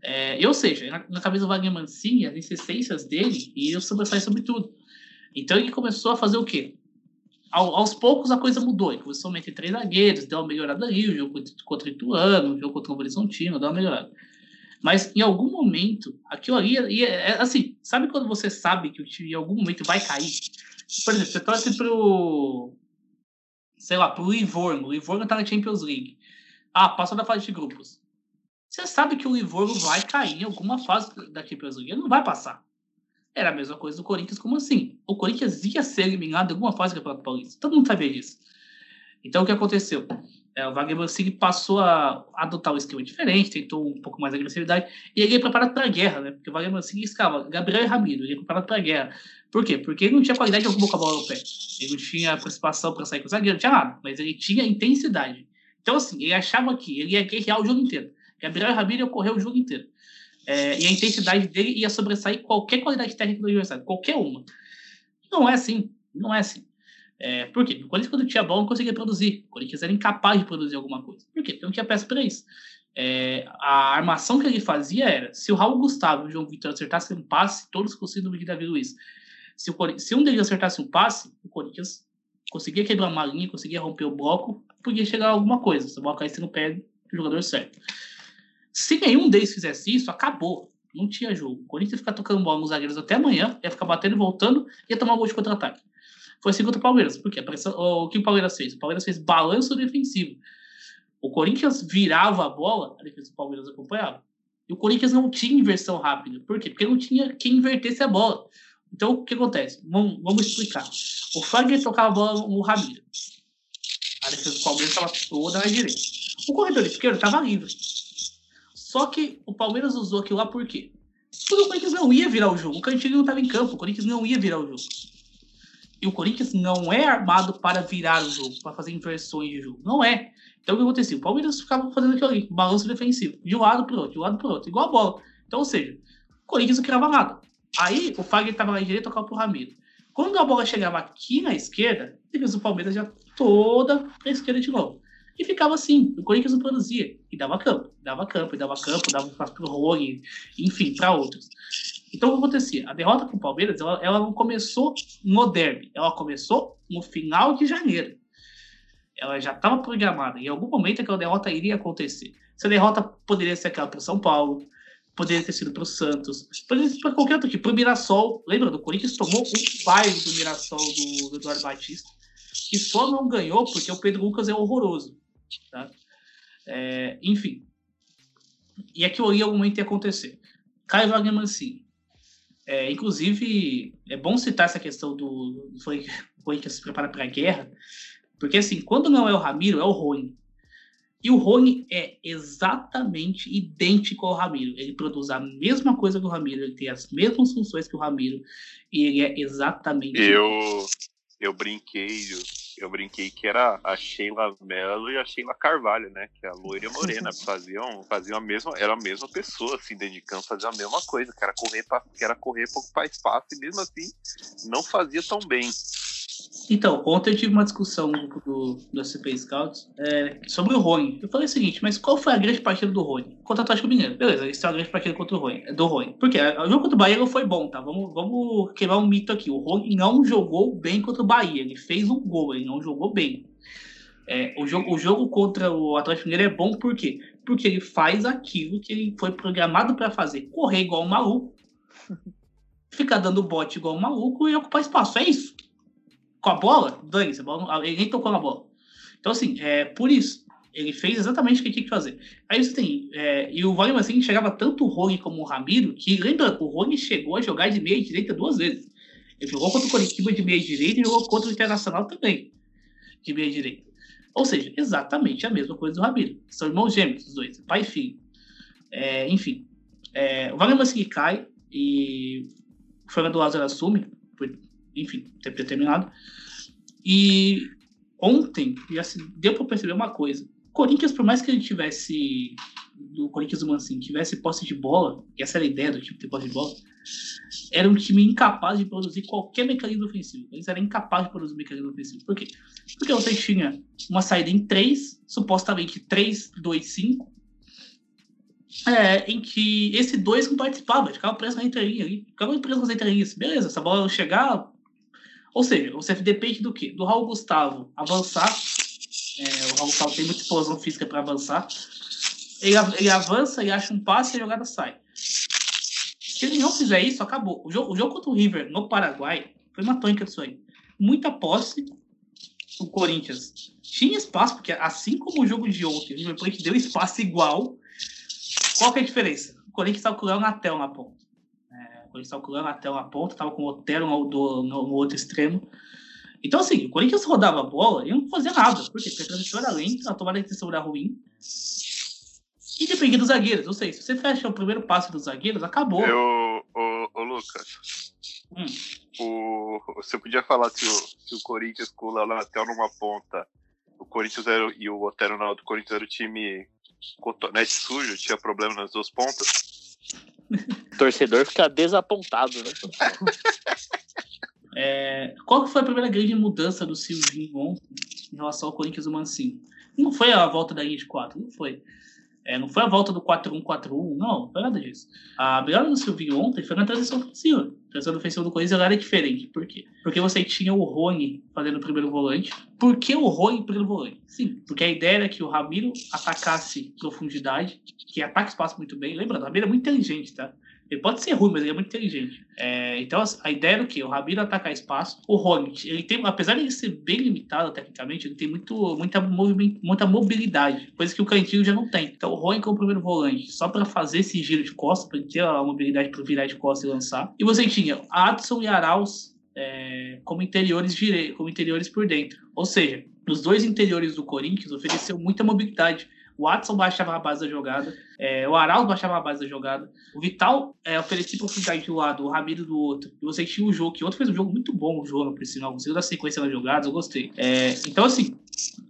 É, ou seja, na, na, cabeça do Wagner Mancini, as insistências dele iam sobressair sobre tudo. Então ele começou a fazer o quê? Ao, aos poucos a coisa mudou. A meter três zagueiros, deu uma melhorada ali, o jogo contra o Ituano, o jogo contra o Horizontino, deu uma melhorada. Mas em algum momento, aquilo ali, ia, é, assim, sabe quando você sabe que o time em algum momento vai cair? Por exemplo, você torce pro, sei lá, pro Livorno. O Livorno tá na Champions League. Ah, passou da fase de grupos. Você sabe que o Livorno vai cair em alguma fase da Champions League. Ele não vai passar. Era a mesma coisa do Corinthians, como assim? O Corinthians ia ser eliminado em alguma fase do Campeonato Paulista. Todo mundo sabia disso. Então, o que aconteceu? É, o Wagner Mancini passou a adotar um esquema diferente, tentou um pouco mais de agressividade, e ele é preparado para a guerra, né? Porque o Wagner Mancini escava Gabriel e Ramiro, ele é preparado para a guerra. Por quê? Porque ele não tinha qualidade alguma com a bola no pé. Ele não tinha participação para sair com o zagueiro, não tinha nada, mas ele tinha intensidade. Então, assim, ele achava que ele ia guerrear o jogo inteiro. Gabriel Ramiro ia correr o jogo inteiro. É, e a intensidade dele ia sobressair qualquer qualidade técnica do adversário, qualquer uma. Não é assim, não é assim. É, por quê? O Corinthians, quando tinha bola, não conseguia produzir. O Corinthians era incapaz de produzir alguma coisa. Por quê? Porque não tinha peça para isso. É, a armação que ele fazia era: se o Raul Gustavo e o João Vitor acertassem um passe, todos conseguiam medir Davi Luiz. Se, o, se um deles acertasse um passe, o Corinthians conseguia quebrar uma linha, conseguia romper o bloco, podia chegar a alguma coisa. Se a bola caísse no pé do jogador certo. Se nenhum deles fizesse isso, acabou. Não tinha jogo. O Corinthians ia ficar tocando bola nos zagueiros até amanhã, ia ficar batendo e voltando, ia tomar um gol de contra-ataque. Foi assim contra o Palmeiras. Por quê? O que o Palmeiras fez? O Palmeiras fez balanço defensivo. O Corinthians virava a bola, a defesa do Palmeiras acompanhava. E o Corinthians não tinha inversão rápida. Por quê? Porque não tinha quem invertesse a bola. Então, o que acontece? Vamos, vamos explicar. O Fagner tocava a bola no Ramiro. A defesa do Palmeiras estava toda na direita. O corredor esquerdo estava livre. Só que o Palmeiras usou aquilo lá por quê? Porque o Corinthians não ia virar o jogo. O Cantilho não estava em campo. O Corinthians não ia virar o jogo. E o Corinthians não é armado para virar o jogo, para fazer inversões de jogo. Não é. Então o que acontecia? O Palmeiras ficava fazendo aquilo ali, balanço defensivo, de um lado para outro, de um lado para outro, igual a bola. Então, ou seja, o Corinthians não criava nada. Aí o Fagner estava lá em direita, tocava pro Ramiro. Quando a bola chegava aqui na esquerda, a defesa do Palmeiras já toda para esquerda de novo. E ficava assim, o Corinthians não produzia. E dava campo, dava campo, dava campo, dava espaço pro Rony, enfim, para outros. Então o que acontecia? A derrota com o Palmeiras, ela, ela não começou no derby, ela começou no final de janeiro. Ela já estava programada. Em algum momento aquela derrota iria acontecer. Essa derrota poderia ser aquela para o São Paulo, poderia ter sido para o Santos, poderia para qualquer outro time, para o Mirassol. Lembra? O Corinthians tomou um baile do Mirassol do, do Eduardo Batista, que só não ganhou porque o Pedro Lucas é horroroso. Tá? É, enfim. E aquilo ali algum momento ia acontecer. Caio Wagner Mancini. É, inclusive, é bom citar essa questão do, do Corinthians se prepara para a guerra, porque assim, quando não é o Ramiro, é o Rony. E o Rony é exatamente idêntico ao Ramiro. Ele produz a mesma coisa que o Ramiro, ele tem as mesmas funções que o Ramiro, e ele é exatamente. Eu, eu brinquei, eu brinquei que era a Sheila Mello e a Sheila Carvalho, né? Que é a loira morena. Faziam, faziam a mesma, era a mesma pessoa, assim, dedicando, fazia a mesma coisa, que era correr para que era correr pouco para espaço, e mesmo assim não fazia tão bem. Então, ontem eu tive uma discussão no grupo do, do SCP Scouts é, sobre o Rony. Eu falei o seguinte, mas qual foi a grande partida do Rony? Contra o Atlético Mineiro. Beleza, isso é a grande partida contra o Rony, do Rony. Por quê? O jogo contra o Bahia não foi bom, tá? Vamos, vamos quebrar um mito aqui. O Rony não jogou bem contra o Bahia. Ele fez um gol, ele não jogou bem. É, o, jogo, o jogo contra o Atlético Mineiro é bom por quê? Porque ele faz aquilo que ele foi programado para fazer. Correr igual um maluco, ficar dando bote igual um maluco e ocupar espaço. É isso com a bola, dane-se, ele nem tocou na bola. Então, assim, é por isso. Ele fez exatamente o que tinha que fazer. Aí você tem. É, e o Wagner assim chegava tanto o Rony como o Ramiro, que lembra, o Rony chegou a jogar de meia direita duas vezes. Ele jogou contra o Curitiba de meia direita e jogou contra o Internacional também, de meia direita. Ou seja, exatamente a mesma coisa do Ramiro. São irmãos gêmeos, os dois, pai e filho. É, enfim, é, o Wagner Mancini cai e o Fernando Lázaro assume, enfim, ter terminado. E ontem, e assim, deu para perceber uma coisa. O Corinthians, por mais que ele tivesse, do Corinthians do Mancini, tivesse posse de bola, e essa era a ideia do time ter posse de bola, era um time incapaz de produzir qualquer mecanismo ofensivo. Eles eram incapazes de produzir mecanismo ofensivo. Por quê? Porque você tinha uma saída em 3, supostamente 3, 2, 5, é, em que esse 2 não participava, ficava preso na entrelinha ali, ficava preso nas entrelinhas. Beleza, essa bola chegar, ou seja, você depende do quê? Do Raul Gustavo avançar. É, o Raul Gustavo tem muita explosão física para avançar. Ele, ele avança e acha um passe e a jogada sai. Se ele não fizer isso, acabou. O jogo, o jogo contra o River no Paraguai foi uma tônica disso aí. Muita posse. O Corinthians tinha espaço, porque assim como o jogo de ontem, o River Plate deu espaço igual. Qual que é a diferença? O Corinthians com o Léo Natel na ponta. Corinthians estava com o Natel na ponta, estava com o Otero no, no, no, outro extremo. Então, assim, o Corinthians rodava a bola e não fazia nada. Por quê? Porque a transição era lenta, a tomada de decisão era ruim. E dependia dos zagueiros. Ou seja, se você fecha o primeiro passe dos zagueiros, acabou. Eu, o, o Lucas, hum. o, você podia falar se o, se o Corinthians com o numa ponta, o Corinthians era, e o Otero na outra, o Corinthians era o time cotonete sujo, tinha problema nas duas pontas? O torcedor fica desapontado, né? É, qual foi a primeira grande mudança do Silvinho ontem em relação ao Corinthians do Mancini? Não foi a volta da linha de 4, não foi. É, não foi a volta do 4-1-4-1, não, não foi nada disso. A melhora do Silvinho ontem foi na transição ofensiva. A transição ofensiva do Corinthians era diferente. Por quê? Porque você tinha o Rony fazendo o primeiro volante. Por que o Rony primeiro volante? Sim, porque a ideia era que o Ramiro atacasse profundidade, que ataca espaço muito bem. Lembrando, o Ramiro é muito inteligente, tá? Ele pode ser ruim, mas ele é muito inteligente. É, então, a ideia era o quê? O Ramiro atacar espaço. O Rony, ele tem, apesar de ele ser bem limitado tecnicamente, ele tem muito, muita, muita mobilidade, coisa que o Cantinho já não tem. Então, o Rony como primeiro volante, só para fazer esse giro de costas, para ter a mobilidade para virar de costas e lançar. E você tinha Adson e Arauz é, como, interiores como interiores por dentro. Ou seja, os dois interiores do Corinthians ofereceu muita mobilidade o Watson baixava a base da jogada, é, o Araldo baixava a base da jogada, o Vital é, oferecia profundidade de um lado, o Ramiro do outro, e você tinha o jogo, que o outro fez um jogo muito bom, o jogo, por sinal, conseguiu dar sequência nas jogadas, eu gostei. É, então, assim,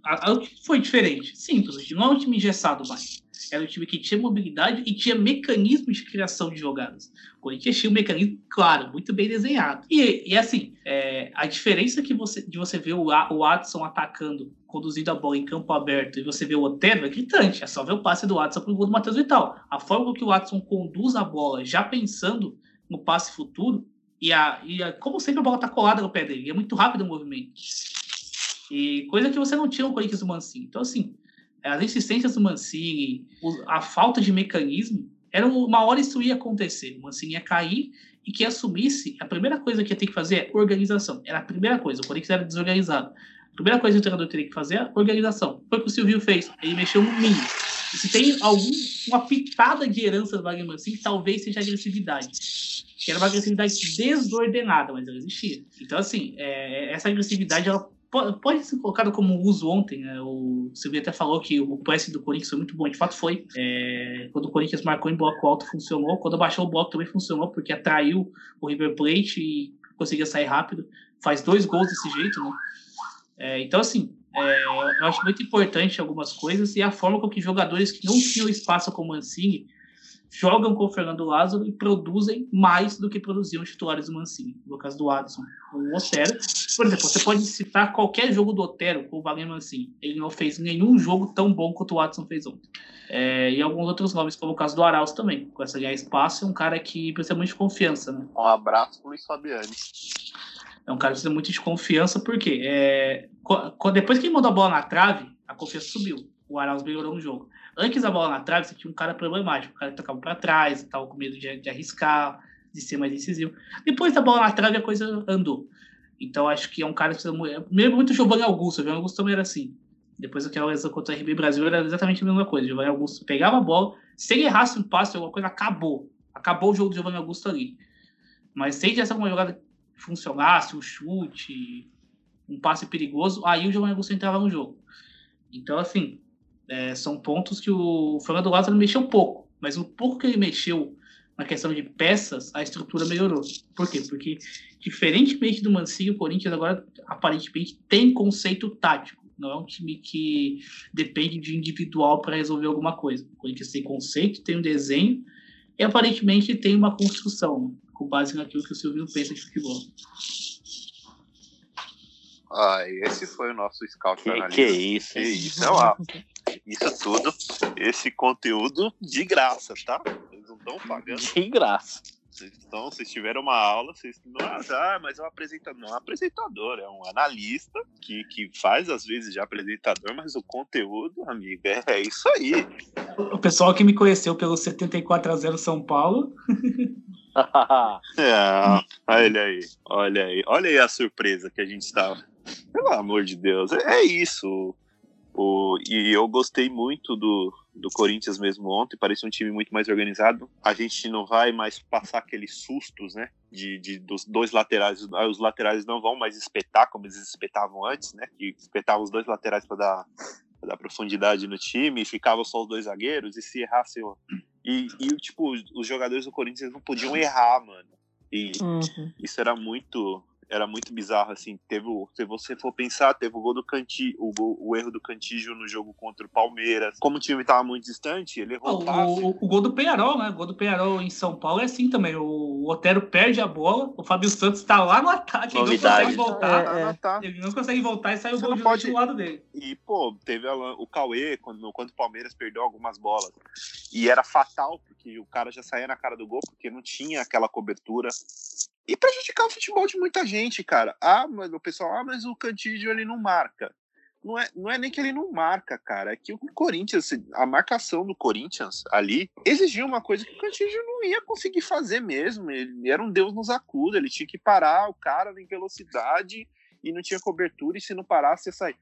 a, a, foi diferente, simples, não é um time engessado mais. Era um time que tinha mobilidade e tinha mecanismos de criação de jogadas. O Corinthians tinha um mecanismo, claro, muito bem desenhado. E, e assim, é, a diferença que você, de você ver o, o Adson atacando conduzindo a bola em campo aberto e você vê o Otero, é gritante. É só ver o passe do Watson pro gol do Matheus Vital. A forma que o Watson conduz a bola, já pensando no passe futuro, e, a, e a, como sempre a bola tá colada no pé dele, é muito rápido o movimento. E coisa que você não tinha no Corinthians do Mancini. Então, assim, as insistências do Mancini, a falta de mecanismo, era uma hora isso ia acontecer. O Mancini ia cair e que assumisse, a primeira coisa que ia ter que fazer é organização. Era a primeira coisa. O Corinthians era desorganizado. A primeira coisa que o treinador teria que fazer é organização. Foi o que o Silvio fez. Ele mexeu no mínimo. E se tem alguma pitada de herança do Wagner Mancini, talvez seja agressividade. Que era uma agressividade desordenada, mas ela existia. Então, assim, é, essa agressividade ela pode ser colocada como uso ontem. Né? O Silvio até falou que o press do Corinthians foi muito bom. De fato, foi. É, quando o Corinthians marcou em bloco alto, funcionou. Quando baixou o bloco, também funcionou, porque atraiu o River Plate e conseguia sair rápido. Faz dois gols desse jeito, né? É, então, assim, é, eu acho muito importante algumas coisas e a forma com que jogadores que não tinham espaço como o Mancini jogam com o Fernando Lázaro e produzem mais do que produziam os titulares do Mancini. No caso do Adson, o Otero. Por exemplo, você pode citar qualquer jogo do Otero com o Wagner Mancini. Ele não fez nenhum jogo tão bom quanto o Adson fez ontem. É, e alguns outros nomes, como o caso do Arauz também. Com essa ganhar espaço, é um cara que precisa muito de confiança, né? Um abraço pro Luiz Fabiani. É um cara que precisa muito de confiança, porque é, depois que ele mandou a bola na trave, a confiança subiu. O Arauz melhorou no jogo. Antes da bola na trave, você tinha um cara problemático. O cara tocava para trás, estava com medo de, de, arriscar, de ser mais decisivo. Depois da bola na trave, a coisa andou. Então, acho que é um cara que precisa muito. Primeiro, muito Giovanni Augusto. O Giovanni Augusto também era assim. Depois daquela lesão contra o RB Brasil, era exatamente a mesma coisa. O Giovanni Augusto pegava a bola, se ele errasse um passe, alguma coisa, acabou. Acabou o jogo do Giovanni Augusto ali. Mas se tivesse alguma jogada funcionasse, um chute, um passe perigoso, aí o Giovanni Augusto entrava no jogo. Então, assim, é, são pontos que o Fernando Lázaro mexeu pouco, mas o pouco que ele mexeu na questão de peças, a estrutura melhorou. Por quê? Porque, diferentemente do Mancini, o Corinthians agora aparentemente tem conceito tático. Não é um time que depende de individual para resolver alguma coisa. O Corinthians tem conceito, tem um desenho e aparentemente tem uma construção, né? com base naquilo que o Silvio pensa de futebol. Ah, esse foi o nosso scout Que, analista. que isso? Que isso, é lá. Isso tudo, esse conteúdo de graça, tá? Eles não estão pagando. De graça. Vocês estão, vocês tiveram uma aula, vocês não, ah, mas é um apresentador, não é um apresentador, é um analista que, que faz às vezes de apresentador, mas o conteúdo, amigo, é, é isso aí. O pessoal que me conheceu pelo 74 a 0 São Paulo. É, olha aí, olha aí, olha aí a surpresa que a gente estava. Pelo amor de Deus, é, é isso. O, e eu gostei muito do, do Corinthians mesmo ontem, parecia um time muito mais organizado. A gente não vai mais passar aqueles sustos, né? De, de dos dois laterais, os laterais não vão mais espetar como eles espetavam antes, né? Que espetavam os dois laterais para dar, pra dar profundidade no time, e ficavam só os dois zagueiros, e se errasse. E, e tipo, os jogadores do Corinthians não podiam errar, mano. E Uhum. isso era muito era muito bizarro assim teve o- se você for pensar teve o gol do Canti o, gol- o erro do Cantígio no jogo contra o Palmeiras como o time estava muito distante ele errou O, o passe o, o gol do Penharol, né? O gol do Penharol em São Paulo é assim também. O Otero perde a bola, o Fábio Santos está lá no ataque, ele não consegue voltar. É, é. Tá. Ele não consegue voltar e sai o Você gol de pode- do lado dele. e pô teve a o Cauê quando quando o Palmeiras perdeu algumas bolas e era fatal porque o cara já saía na cara do gol porque não tinha aquela cobertura e prejudicar o futebol de muita gente cara ah mas o pessoal ah mas o Cantígio ele não marca não é, não é nem que ele não marca, cara. É que o Corinthians, a marcação do Corinthians ali, exigia uma coisa que o Cantígio não ia conseguir fazer mesmo. Ele era um Deus nos acuda, ele tinha que parar o cara em velocidade e não tinha cobertura, e se não parasse, ia sair.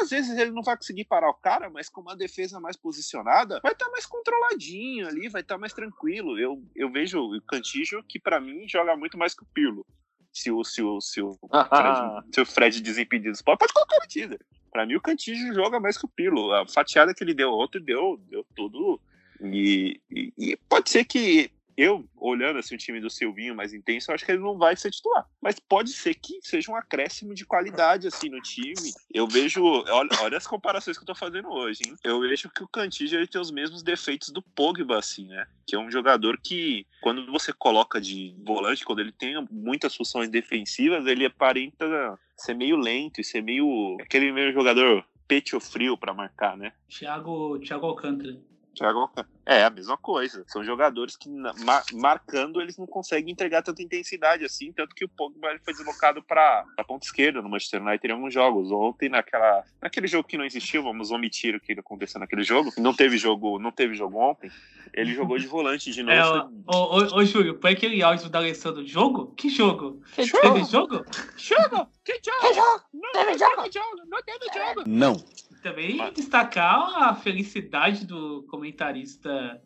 Às vezes ele não vai conseguir parar o cara, mas com uma defesa mais posicionada, vai estar mais controladinho ali, vai estar mais tranquilo. Eu, eu vejo o Cantígio, que pra mim joga muito mais que o Pirlo. Se o, se o, se o, Fred, se o Fred desimpedidos pode, pode colocar o teaser. Pra mim, o Cantígio joga mais que o Pirlo. A fatiada que ele deu ontem deu, deu tudo. E, e, e pode ser que eu, olhando assim, o time do Silvinho mais intenso, eu acho que ele não vai ser titular. Mas pode ser que seja um acréscimo de qualidade assim no time. Eu vejo. Olha, olha as comparações que eu tô fazendo hoje, hein? Eu vejo que o Cantígio ele tem os mesmos defeitos do Pogba, assim, né? Que é um jogador que, quando você coloca de volante, quando ele tem muitas funções defensivas, ele aparenta ser meio lento e ser meio. aquele meio jogador pecho frio pra marcar, né? Thiago, Thiago Alcântara. Thiago Alcântara. É, a mesma coisa. São jogadores que, mar- marcando, eles não conseguem entregar tanta intensidade assim. Tanto que o Pogba ele foi deslocado para a ponta esquerda no Manchester United em alguns jogos. Ontem, naquela, naquele jogo que não existiu, vamos omitir o que aconteceu naquele jogo. Não teve jogo, não teve jogo ontem. Ele jogou de volante de novo. É, foi- ô, ô, ô, Júlio, põe aquele áudio da Alessandro. Jogo? Que jogo? Que Teve jogo? Jogo! Que jogo? Não teve jogo! Não teve jogo! Não. Também destacar a felicidade do comentarista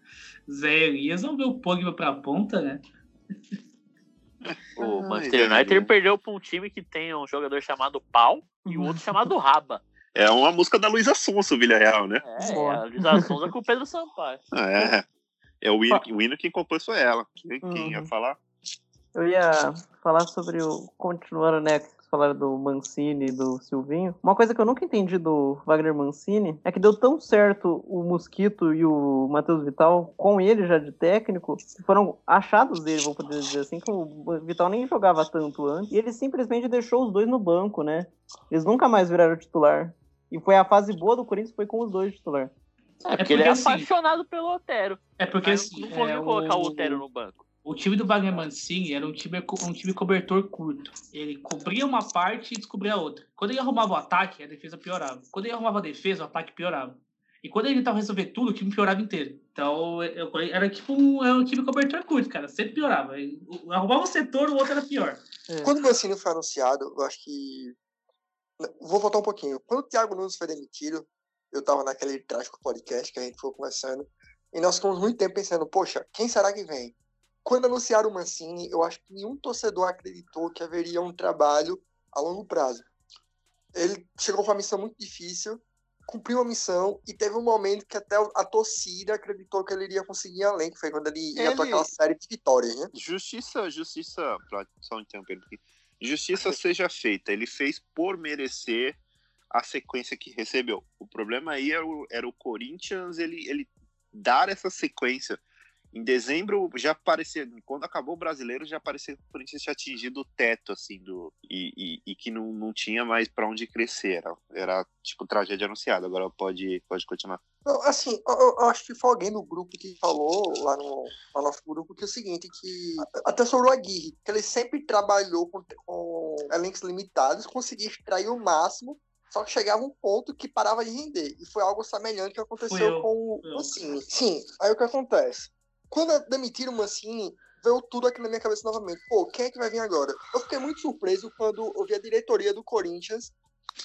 Zé Elias ao ver o Pogba pra ponta, né? O Manchester. United perdeu pra um time que tem um jogador chamado Pau e o outro chamado Raba. É uma música da Luísa Sonsa, o Villarreal, né? É, Boa. a Luísa Sonza com o Pedro Sampaio. É. É o hino, o hino quem compôs foi ela. Quem, quem ia Uhum. falar? Eu ia falar sobre o. Continuando, né? Falaram do Mancini e do Silvinho. Uma coisa que eu nunca entendi do Wagner Mancini é que deu tão certo o Mosquito e o Matheus Vital com ele já de técnico, que foram achados dele, vou poder dizer assim, que o Vital nem jogava tanto antes, e ele simplesmente deixou os dois no banco, né? Eles nunca mais viraram titular. E foi a fase boa do Corinthians, foi com os dois titular. É, porque, ele é apaixonado pelo Otero. É porque assim, não conseguiu é, colocar o o- Otero no banco. O time do Wagner Mancini era um time, um time cobertor curto. Ele cobria uma parte e descobria a outra. Quando ele arrumava o ataque, a defesa piorava. Quando ele arrumava a defesa, o ataque piorava. E quando ele tentava resolver tudo, o time piorava inteiro. Então, eu- era tipo um, era um time cobertor curto, cara. Sempre piorava. Arrumava um setor, o outro era pior. Quando o Mancini foi anunciado, eu acho que. Vou voltar um pouquinho. Quando o Thiago Nunes foi demitido, eu tava naquele trágico podcast que a gente foi conversando, e nós ficamos muito tempo pensando, poxa, quem será que vem? Quando anunciaram o Mancini, eu acho que nenhum torcedor acreditou que haveria um trabalho a longo prazo. Ele chegou com uma missão muito difícil, cumpriu a missão e teve um momento que até a torcida acreditou que ele iria conseguir ir além, que foi quando ele ia Ele- para aquela série de vitórias, né? Justiça, justiça, só interrompendo aqui. Justiça seja feita. Ele fez por merecer a sequência que recebeu. O problema aí era o, era o Corinthians ele, ele dar essa sequência. Em dezembro já parecia, quando acabou o brasileiro, já parecia que o Corinthians tinha atingido o teto, assim, do, e, e, e que não, não tinha mais pra onde crescer. Era, era tipo tragédia anunciada. Agora pode, pode continuar. Não, assim, eu, eu- acho que foi alguém no grupo que falou, lá no, no nosso grupo, que é o seguinte, que até sobre o Aguirre, que ele sempre trabalhou com, com elencos limitados, conseguia extrair o máximo, só que chegava um ponto que parava de render. E foi algo semelhante que aconteceu eu, com o. Mancini. Sim, aí o que acontece? Quando demitiram o Mancini, veio tudo aqui na minha cabeça novamente. Pô, quem é que vai vir agora? Eu fiquei muito surpreso quando eu vi a diretoria do Corinthians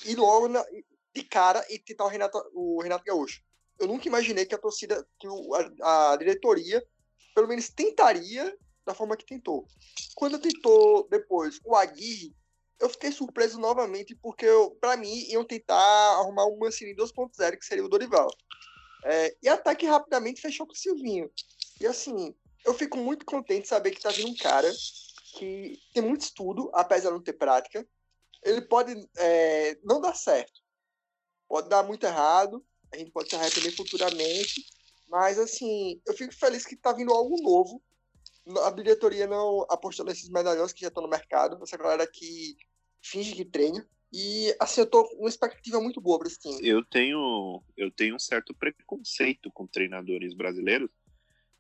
e logo na- de cara e tentar o Renato, o Renato Gaúcho. Eu nunca imaginei que a torcida, que o- a, a diretoria, pelo menos tentaria da forma que tentou. Quando tentou depois o Aguirre, eu fiquei surpreso novamente, porque pra mim iam tentar arrumar um Mancini 2.0, que seria o Dorival. É, e até que rapidamente fechou com o Silvinho. E assim, eu fico muito contente de saber que tá vindo um cara que tem muito estudo, apesar de não ter prática. Ele pode é, não dar certo, pode dar muito errado, a gente pode se arrepender futuramente, mas assim, eu fico feliz que tá vindo algo novo. A diretoria não apostou nesses medalhões que já estão no mercado, essa galera que finge que treina. E assim, eu tô com uma expectativa muito boa pra esse time. eu tenho eu tenho um certo preconceito com treinadores brasileiros,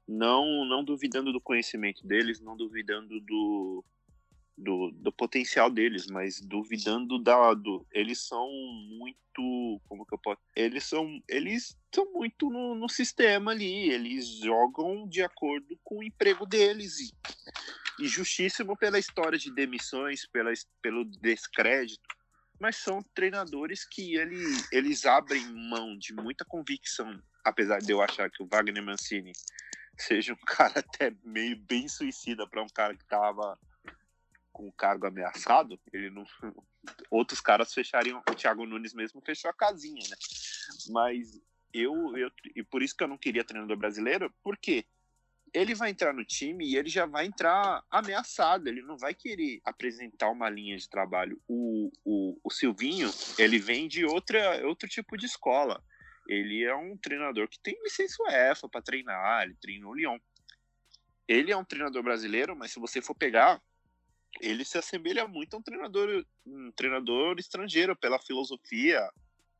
não não duvidando do conhecimento deles, não duvidando do do, do potencial deles, mas duvidando da do eles são muito como que eu posso eles são eles estão muito no, no sistema ali, eles jogam de acordo com o emprego deles e, e justíssimo pela história de demissões, pela, pelo descrédito mas são treinadores que ele, eles abrem mão de muita convicção, apesar de eu achar que o Wagner Mancini seja um cara até meio bem suicida para um cara que tava com o cargo ameaçado, ele não outros caras fechariam, o Thiago Nunes mesmo fechou a casinha, né? Mas eu, eu e por isso que eu não queria treinador brasileiro, porque ele vai entrar no time e ele já vai entrar ameaçado, ele não vai querer apresentar uma linha de trabalho. O, o, o Silvinho, ele vem de outra, outro tipo de escola. Ele é um treinador que tem licença UEFA para treinar, ele treina o Lyon. Ele é um treinador brasileiro, mas se você for pegar, ele se assemelha muito a um treinador, um treinador estrangeiro pela filosofia,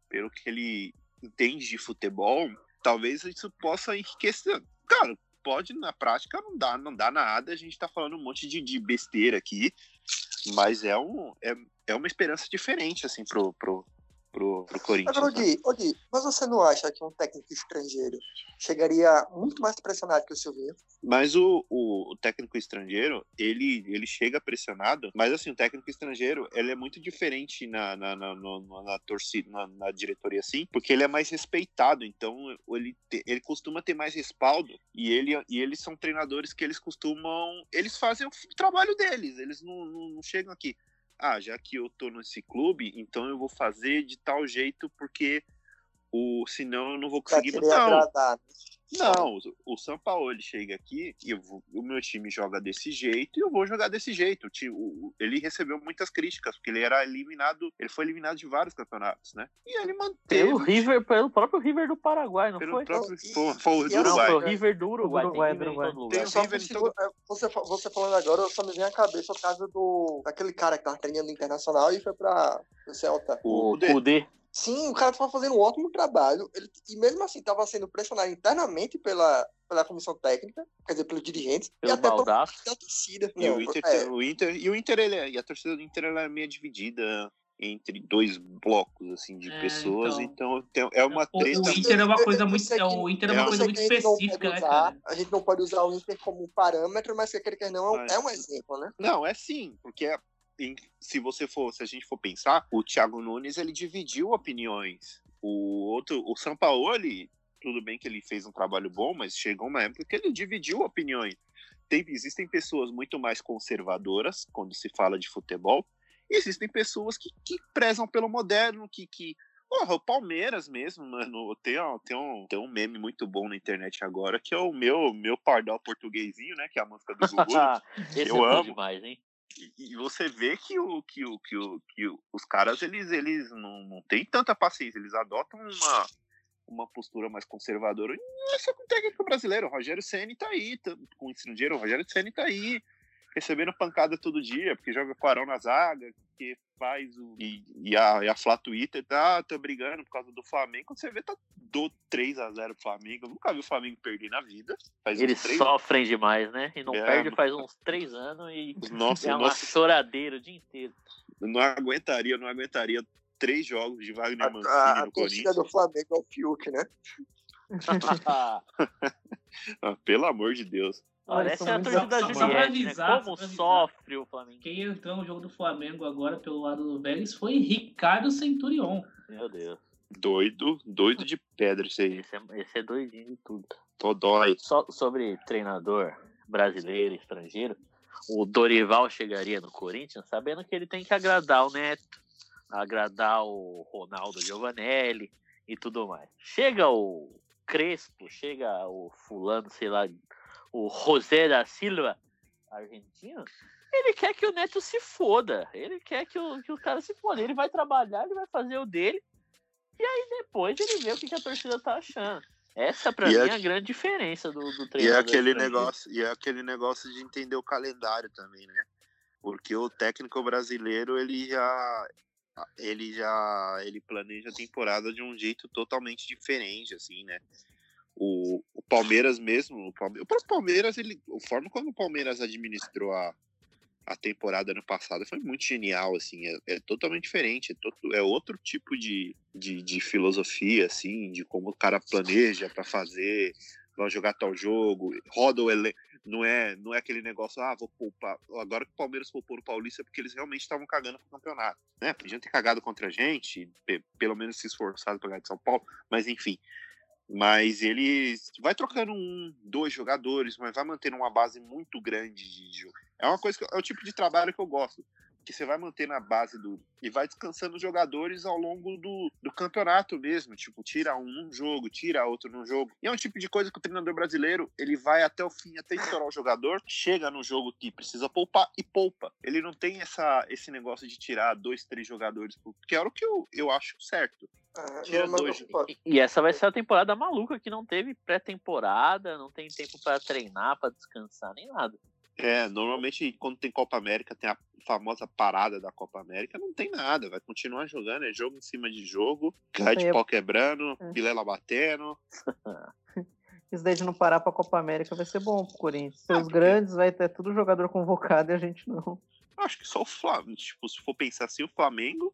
pelo que ele entende de futebol. Talvez isso possa enriquecer. Cara, pode na prática não dá, não dá nada. A gente tá falando um monte de, de besteira aqui, mas é um é, é uma esperança diferente assim pro pro pro, pro Corinthians. Agora, né? Gui, ô, Gui, mas você não acha que um técnico estrangeiro chegaria muito mais pressionado que o Silvinho? Mas o, o, o técnico estrangeiro, ele, ele chega pressionado, mas assim, o técnico estrangeiro, ele é muito diferente na, na, na, no- na torcida, na, na diretoria, assim, porque ele é mais respeitado, então ele, te- ele costuma ter mais respaldo, e, ele, e eles são treinadores que eles costumam, eles fazem o trabalho deles, eles não, não, não chegam aqui, ah, já que eu tô nesse clube, então eu vou fazer de tal jeito, porque o, senão eu não vou conseguir... Não, agradar. Não, o- o São Paulo ele chega aqui e vou- o meu time joga desse jeito e eu vou jogar desse jeito. O time- o- ele recebeu muitas críticas, porque ele era eliminado, ele foi eliminado de vários campeonatos, né? E ele manteve. Pelo River, pelo próprio River do Paraguai, não Pelo foi? próprio- E- foi, foi o e do assim, Não, Uruguai. foi o River do Uruguai. Uruguai, tem Uruguai. o River em é, você, fa- você falando agora, só me vem à cabeça o caso do daquele cara que tava treinando internacional e foi pra o Celta. O O Kudê. Sim, o cara tava fazendo um ótimo trabalho. Ele, e mesmo assim, tava sendo pressionado internamente pela, pela comissão técnica, quer dizer, pelos dirigentes, e Pelo até por Baldaço. da torcida. E Não, o Inter, é, o Inter, e o Inter ele é- e a torcida do Inter ela é meio dividida entre dois blocos assim de É, pessoas, então. então, é uma treta. o Inter é uma coisa muito. é, o Inter é é, uma coisa muito específica, né, usar-? A gente não pode usar o Inter como parâmetro, mas que aquele que não Mas- é um exemplo, né? Não, é sim, porque é- em- se você for, se a gente for pensar, o Thiago Nunes ele dividiu opiniões. O outro, o Sampaoli, tudo bem que ele fez um trabalho bom, mas chegou uma época que ele dividiu opiniões. Tem, existem pessoas muito mais conservadoras quando se fala de futebol, e existem pessoas que, que prezam pelo moderno, que, que Porra, o Palmeiras mesmo, mano, tem, um- tem, um, tem um meme muito bom na internet agora, que é o meu, meu pardal portuguesinho, né, que é a música do Gugu. Eu é amo. demais, hein? E, você vê que, o, que, o, que, o, que os caras, eles, eles não, não têm tanta paciência, eles adotam uma, uma postura mais conservadora. E não é com o técnico brasileiro, o Rogério Ceni tá aí, tá- com o ensino dinheiro, o Rogério Ceni tá aí, recebendo pancada todo dia, porque joga com o Arão na zaga, que faz o... E, e a, e a Flá Twitter tá, tá brigando por causa do Flamengo, quando você vê, tá do 3x0 pro Flamengo, eu nunca vi o Flamengo perder na vida. Faz Eles sofrem demais, né? E não É, perde mano. faz uns três anos e Nossa, é uma nossa. choradeira o dia inteiro. Eu não aguentaria, eu não aguentaria três jogos de Wagner Mancini A, a no Corinthians. do Flamengo é o Fiuk, né? Ah, pelo amor de Deus. São é a torcida da Juliette, avisar, né? Como pra avisar. sofre o Flamengo. Quem entrou no jogo do Flamengo agora pelo lado do Vélez foi Ricardo Centurion. Meu Deus. Doido, doido de pedra isso aí. Esse é, esse é doidinho de tudo. Tô dói. Só sobre treinador brasileiro e estrangeiro, o Dorival chegaria no Corinthians sabendo que ele tem que agradar o Neto, agradar o Ronaldo Giovanelli e tudo mais. Chega o Crespo, chega o fulano, sei lá, o José da Silva, argentino, ele quer que o Neto se foda. Ele quer que o, que o cara se foda. Ele vai trabalhar, ele vai fazer o dele. E aí depois ele vê o que, que a torcida tá achando. Essa pra E mim é- é a grande diferença do, do E é treinador. aquele negócio, e é aquele negócio de entender o calendário também, né? Porque o técnico brasileiro, ele já ele já ele planeja a temporada de um jeito totalmente diferente, assim, né? O, o Palmeiras mesmo, o, Palme- o próprio Palmeiras, ele, forma como o Palmeiras administrou a, a temporada ano passado foi muito genial, assim, é, é totalmente diferente, é, to- é outro tipo de, de, de filosofia, assim, de como o cara planeja para fazer, vai jogar tal jogo, roda o elenco, não é, não é aquele negócio, ah, vou poupar, agora que o Palmeiras poupou no Paulista é porque eles realmente estavam cagando pro campeonato, né, podiam ter cagado contra a gente, pe- pelo menos se esforçado pra ganhar de São Paulo, mas enfim, mas ele vai trocando um, dois jogadores, mas vai mantendo uma base muito grande de jogo. É uma coisa que é o tipo de trabalho que eu gosto. Que você vai manter na base do. E vai descansando os jogadores ao longo do, do campeonato mesmo. Tipo, tira um num jogo, tira outro num jogo. E é um tipo de coisa que o treinador brasileiro ele vai até o fim, até estourar o jogador, chega no jogo que precisa poupar e poupa. Ele não tem essa, esse negócio de tirar dois, três jogadores, que era o que eu, eu acho certo. Ah, Tira dois. E- E essa vai ser a temporada maluca, que não teve pré-temporada, não tem tempo pra treinar, pra descansar, nem nada. É, normalmente quando tem Copa América, tem a famosa parada da Copa América, não tem nada, vai continuar jogando, é jogo em cima de jogo, cai de pau quebrando, É. Vilela batendo. Isso daí de não parar pra Copa América vai ser bom pro Corinthians. Ah, Seus grandes vai ter tudo jogador convocado e a gente não. Acho que só o Flamengo, tipo, se for pensar assim, o Flamengo,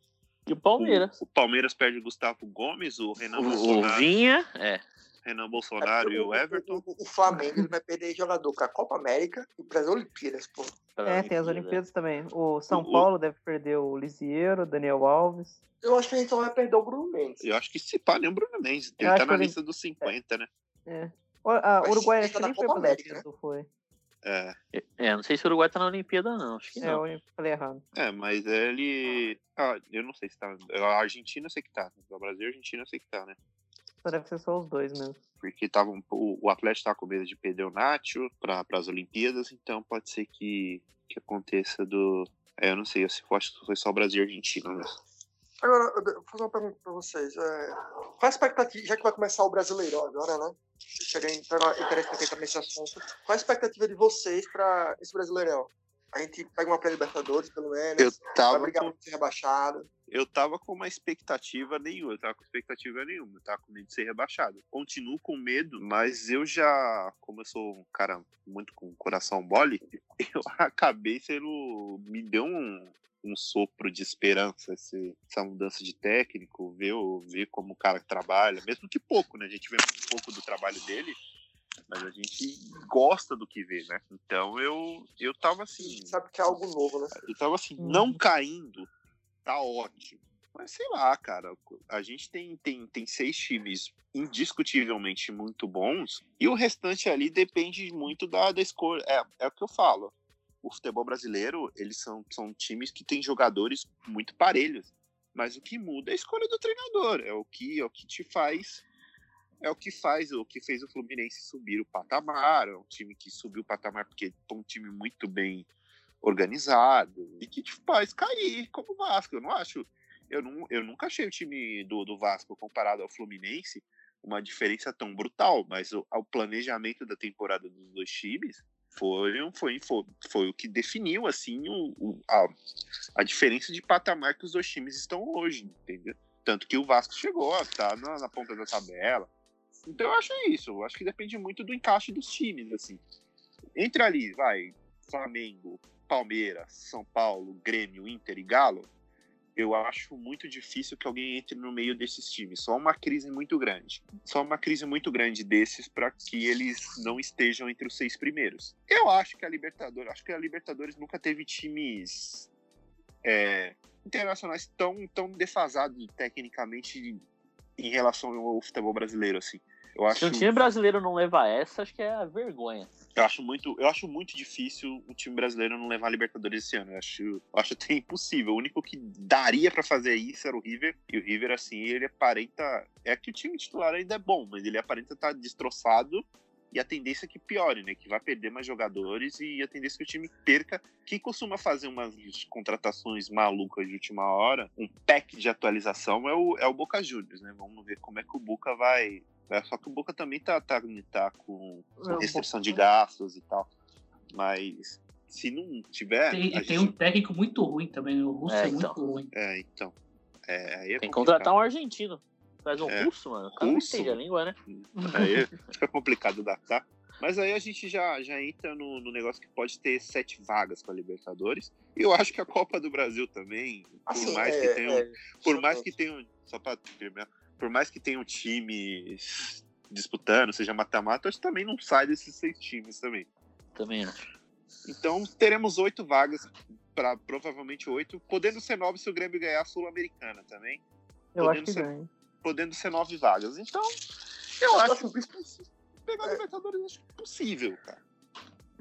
E o Palmeiras. o, o Palmeiras perde o Gustavo Gomes, o Renan O, o Bolsonaro, Vinha, é. Renan Bolsonaro e o Everton. O, o Flamengo ele vai perder jogador pra Copa América e pras Olimpíadas, pô. É, tem as Olimpíadas também. O São O- Paulo deve perder o Lisieiro, Daniel Alves. Eu acho que a gente só vai perder o Bruno Mendes. Eu acho que se pá, nem o Bruno Mendes, ele tá na ele- lista dos 50, né? É. O a, Uruguai ele acho tá que na nem foi América, Olimpíada, foi. É, É, não sei se o Uruguai tá na Olimpíada, não. Acho que É, não. eu falei errado. é, mas ele. Ah, eu não sei se tá. A Argentina eu sei que tá. O Brasil e a Argentina eu sei que tá, né? Só deve ser só os dois mesmo. Porque tava um, o, o Atlético tá com medo de perder o Nacho para as Olimpíadas, então pode ser que, que aconteça do. É, eu não sei, eu acho que foi só o Brasil e a Argentina, né? Agora, eu vou fazer uma pergunta pra vocês. É, qual a expectativa, já que vai começar o Brasileirão agora, né? Cheguei interessante nesse assunto. Qual a expectativa de vocês pra esse Brasileirão? A gente pega uma pré-Libertadores, pelo menos. Eu tava vai brigar com- pra ser rebaixado. Eu tava com uma expectativa nenhuma, eu tava com expectativa nenhuma, eu tava com medo de ser rebaixado. Continuo com medo, mas eu já, como eu sou um cara muito com coração mole, eu acabei sendo. me deu um, um sopro de esperança esse- essa mudança de técnico, ver, o- ver como o cara trabalha, mesmo que pouco, né? A gente vê um pouco do trabalho dele. Mas a gente gosta do que vê, né? Então eu, eu tava assim. Sabe que é algo novo, né? Eu tava assim, não caindo, tá ótimo. Mas sei lá, cara, a gente tem, tem, tem seis times indiscutivelmente muito bons, e o restante ali depende muito da, da escolha. É, é o que eu falo. O futebol brasileiro, eles são, são times que têm jogadores muito parelhos. Mas o que muda é a escolha do treinador. É o que, é o que te faz. É o que faz, o que fez o Fluminense subir o patamar. É um time que subiu o patamar porque é um time muito bem organizado e que te faz cair como o Vasco. Eu não acho. Eu, não, eu nunca achei o time do, do Vasco comparado ao Fluminense uma diferença tão brutal, mas o, o planejamento da temporada dos dois times foi, foi, foi, foi o que definiu assim o, o- a, a diferença de patamar que os dois times estão hoje, entendeu? Tanto que o Vasco chegou estar na, na ponta da tabela. Então eu acho isso. Eu acho que depende muito do encaixe dos times, assim. Entre ali, vai, Flamengo, Palmeiras, São Paulo, Grêmio, Inter e Galo, eu acho muito difícil que alguém entre no meio desses times. Só uma crise muito grande. Só uma crise muito grande desses para que eles não estejam entre os seis primeiros. Eu acho que a Libertadores, acho que a Libertadores nunca teve times é, internacionais tão, tão defasados tecnicamente em relação ao futebol brasileiro, assim. Eu acho Se um time brasileiro não levar essa, acho que é a vergonha. eu acho muito, eu acho muito difícil o time brasileiro não levar a Libertadores esse ano. Eu acho, eu acho até impossível. O único que daria pra fazer isso era o River. E o River, assim, ele aparenta. É que o time titular ainda é bom, mas ele aparenta estar destroçado. E a tendência é que piore, né? Que vai perder mais jogadores e a tendência é que o time perca. Quem costuma fazer umas contratações malucas de última hora, um pack de atualização é o, é o Boca Juniors, né? Vamos ver como é que o Boca vai. é, Só que o Boca também tá, tá, tá com É, restrição de gastos e tal. Mas se não tiver. Tem, a tem gente- um técnico muito ruim também. O russo É, é, então. muito ruim. É, então. É, aí é Tem que contratar um argentino. Faz um É. russo, mano. O cara não Russo? entende a língua, né? Aí fica complicado adaptar. Mas aí a gente já, já entra no, no negócio que pode ter sete vagas para Libertadores. E eu acho que a Copa do Brasil também, por Assim, mais é, que tenham. é, por mais que tenham. Só pra terminar, por mais que tenham times disputando, seja mata-mata, acho que também não sai desses seis times também. Também acho. Então teremos oito vagas, para provavelmente oito, podendo ser nove se o Grêmio ganhar a Sul-Americana também. Eu Podendo acho que ser- ganha. Podendo ser nove vagas. Então, eu acho que pegar a Libertadores acho que é possível, cara.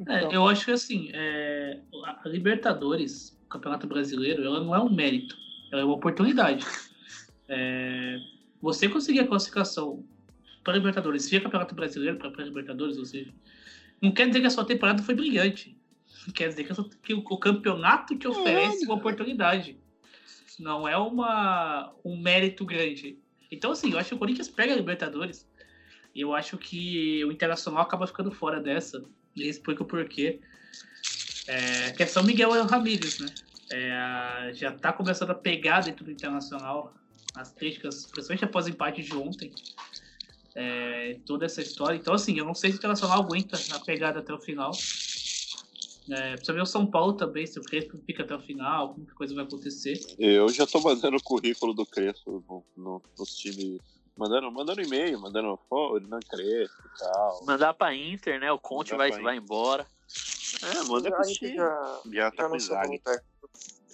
É, eu acho que assim, é, a a Libertadores, o Campeonato Brasileiro, ela não é um mérito, ela é uma oportunidade. É, você conseguir a classificação para Libertadores via Campeonato Brasileiro para Libertadores, ou seja, não quer dizer que a sua temporada foi brilhante. Quer dizer que, a sua- que o, o campeonato te oferece uma oportunidade. Não é uma, um mérito grande. Então, assim, eu acho que o Corinthians pega a Libertadores. E eu acho que o Internacional acaba ficando fora dessa. E explica o porquê. É, que é São Miguel Ramírez, né? É, já tá começando a pegar dentro do Internacional as críticas, principalmente após o empate de ontem. É, toda essa história. Então, assim, eu não sei se o Internacional aguenta a pegada até o final. É, precisa ver o São Paulo também, se o Crespo fica até o final, como que coisa vai acontecer. Eu já tô mandando o currículo do Crespo no, no, nos times. Mandando, mandando e-mail, mandando foto, não Crespo e tal. Mandar pra Inter, né? O Conte Mandar vai, vai embora. É, manda a pro gente time. já, Já tá com técnico.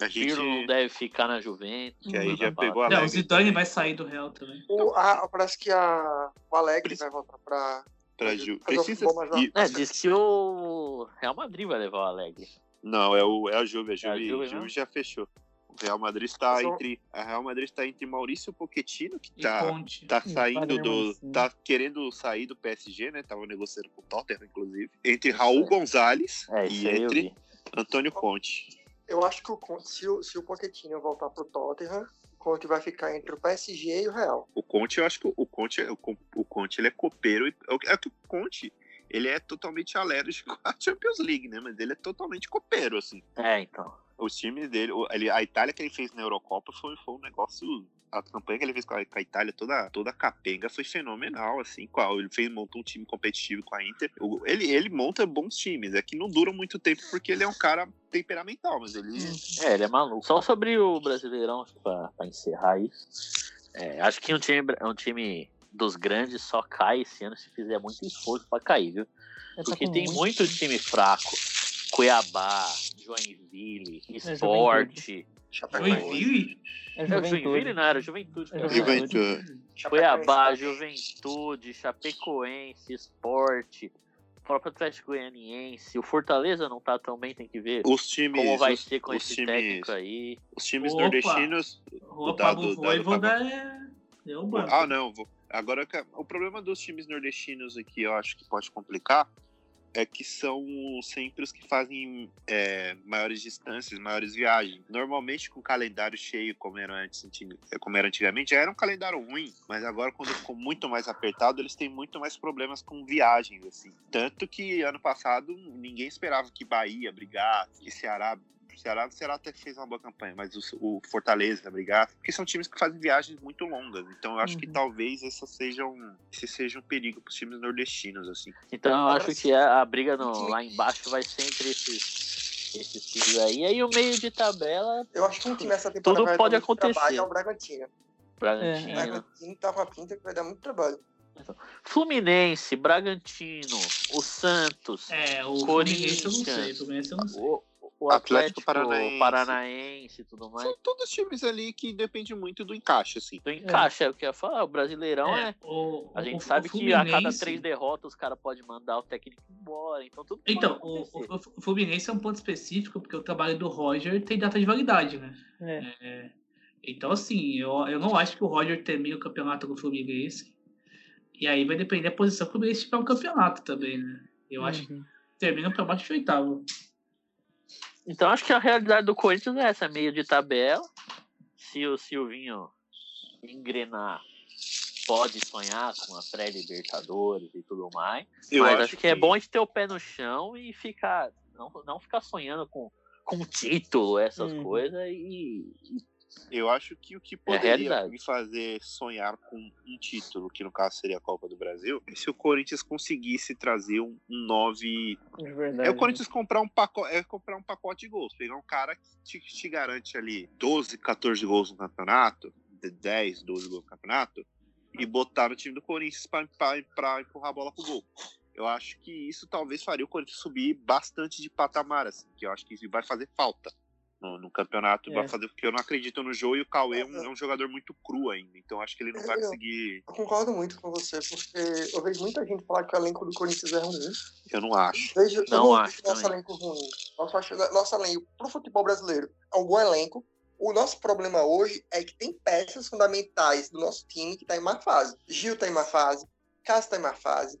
A Pirlo não gente. deve ficar na Juventus. Que aí já Manda pegou a Não, o Zidane também. vai sair do Real também. O, a- parece que a, o Alegre vai voltar pra. Pra Ju. Precisa. mais e- É, diz que o Real Madrid vai levar o Alegre. Não, é, o, é a Juve. A É a Juve, Juve Juve já fechou. O Real Madrid está sou- entre. A Real Madrid está entre Maurício Pochettino, que E tá, tá saindo do. Tá querendo sair do PSG, né? Tava negociando com o Tottenham, inclusive. Entre Raul Gonzalez É, e entre. Antônio Conte. Eu acho que o Conte, se o, se o Pochettino voltar pro Tottenham, Conte vai ficar entre o PSG e o Real. O Conte, eu acho que o Conte, o, Con- o Conte ele é copeiro. É que o Conte. Ele é totalmente alérgico à Champions League, né? Mas ele é totalmente copeiro, assim. É, então. Os times dele, a Itália que ele fez na Eurocopa foi, foi um negócio. A campanha que ele fez com a, com a Itália, toda, toda capenga, foi fenomenal, assim. a- Ele fez, montou um time competitivo com a Inter. O- Ele, ele monta bons times, é que não dura muito tempo porque ele é um cara temperamental, mas ele. É, ele é maluco. Só sobre o Brasileirão, pra, pra encerrar isso. é, acho que um time, um time dos grandes só cai esse ano se fizer muito esforço pra cair, viu? É, tá Porque tem muito- muito time fraco. Cuiabá, Joinville, Esporte. Joinville? É É, Juventude. Joinville não era, Juventude. É cara. Juventude. Cuiabá, Juventude, Chapecoense, Esporte, próprio Atlético Goianiense. O Fortaleza não tá tão bem, tem que ver Os times. como vai os, ser com esse times, técnico aí. Os times Opa! nordestinos. O Pablo Voivoda tava- é. É o banco. Ah, não. vou- Agora, que- o problema dos times nordestinos aqui, eu acho que pode complicar, é que são sempre os que fazem é, maiores distâncias, maiores viagens. Normalmente com calendário cheio, como era, antes, antig- como era antigamente, já era um calendário ruim, mas agora quando ficou muito mais apertado, eles têm muito mais problemas com viagens, assim. Tanto que ano passado ninguém esperava que Bahia brigasse, que Ceará o Ceará, o Ceará até fez uma boa campanha, mas o, o Fortaleza brigar, porque são times que fazem viagens muito longas. Então eu acho que Uhum. talvez essa seja um, esse seja um perigo para os times nordestinos, assim. Então eu acho que a, a briga no- time- lá embaixo vai ser entre esses, esses times aí. E aí o meio de tabela, Eu acho que um time essa temporada Tudo vai pode dar muito acontecer. trabalho é o Bragantino. O Bragantino. É, Bragantino tá com a pinta que vai dar muito trabalho. Fluminense, Bragantino, o Santos, É, o Corinthians. Fluminense eu não sei. O Fluminense eu não sei. o, o Atlético Atlético, Paranaense. Paranaense. e tudo mais. São todos times ali que dependem muito do encaixe, assim. Então encaixa, é o que eu ia falar. O Brasileirão é. o- A gente o- sabe o que a cada três derrotas os caras podem mandar o técnico embora. Então tudo Então, o, Fluminense é um ponto específico, porque o trabalho do Roger tem data de validade, né? É. É, então, assim, eu, eu não acho que o Roger termine o campeonato com o Fluminense. E aí vai depender da posição que o Fluminense tiver no campeonato também, né? Eu acho que Uhum. termina pra baixo de oitavo. Então acho que a realidade do Corinthians é essa, meio de tabela. Se o Silvinho engrenar, pode sonhar com a pré-libertadores e tudo mais. Eu mas acho acho, que, é que- bom a gente ter o pé no chão e ficar. Não, não ficar sonhando com, com título, essas Uhum. coisas, e, e Eu acho que o que É poderia realidade. me fazer sonhar com um título, que no caso seria a Copa do Brasil, é se o Corinthians conseguisse trazer um, um 9 De verdade. É o Corinthians comprar um pacote, é comprar um pacote de gols, pegar um cara que te, te garante ali 12, 14 gols no campeonato, de 10, 12 gols no campeonato, e botar no time do Corinthians para empurrar a bola pro gol. Eu acho que isso talvez faria o Corinthians subir bastante de patamar, assim, que eu acho que isso vai fazer falta no, no campeonato, É. vai fazer porque eu não acredito no Jô e o Cauê é um, é um jogador muito cru ainda, então acho que ele não vai conseguir. Eu concordo muito com você, porque eu vejo muita gente falar que o elenco do Corinthians é ruim. Eu não acho. Vejo, eu Não não acho vejo nosso também. elenco ruim. Nosso, nosso elenco pro futebol brasileiro é um bom elenco. O nosso problema hoje é que tem peças fundamentais do nosso time que tá em má fase. Gil tá em má fase, Cássio tá em má fase,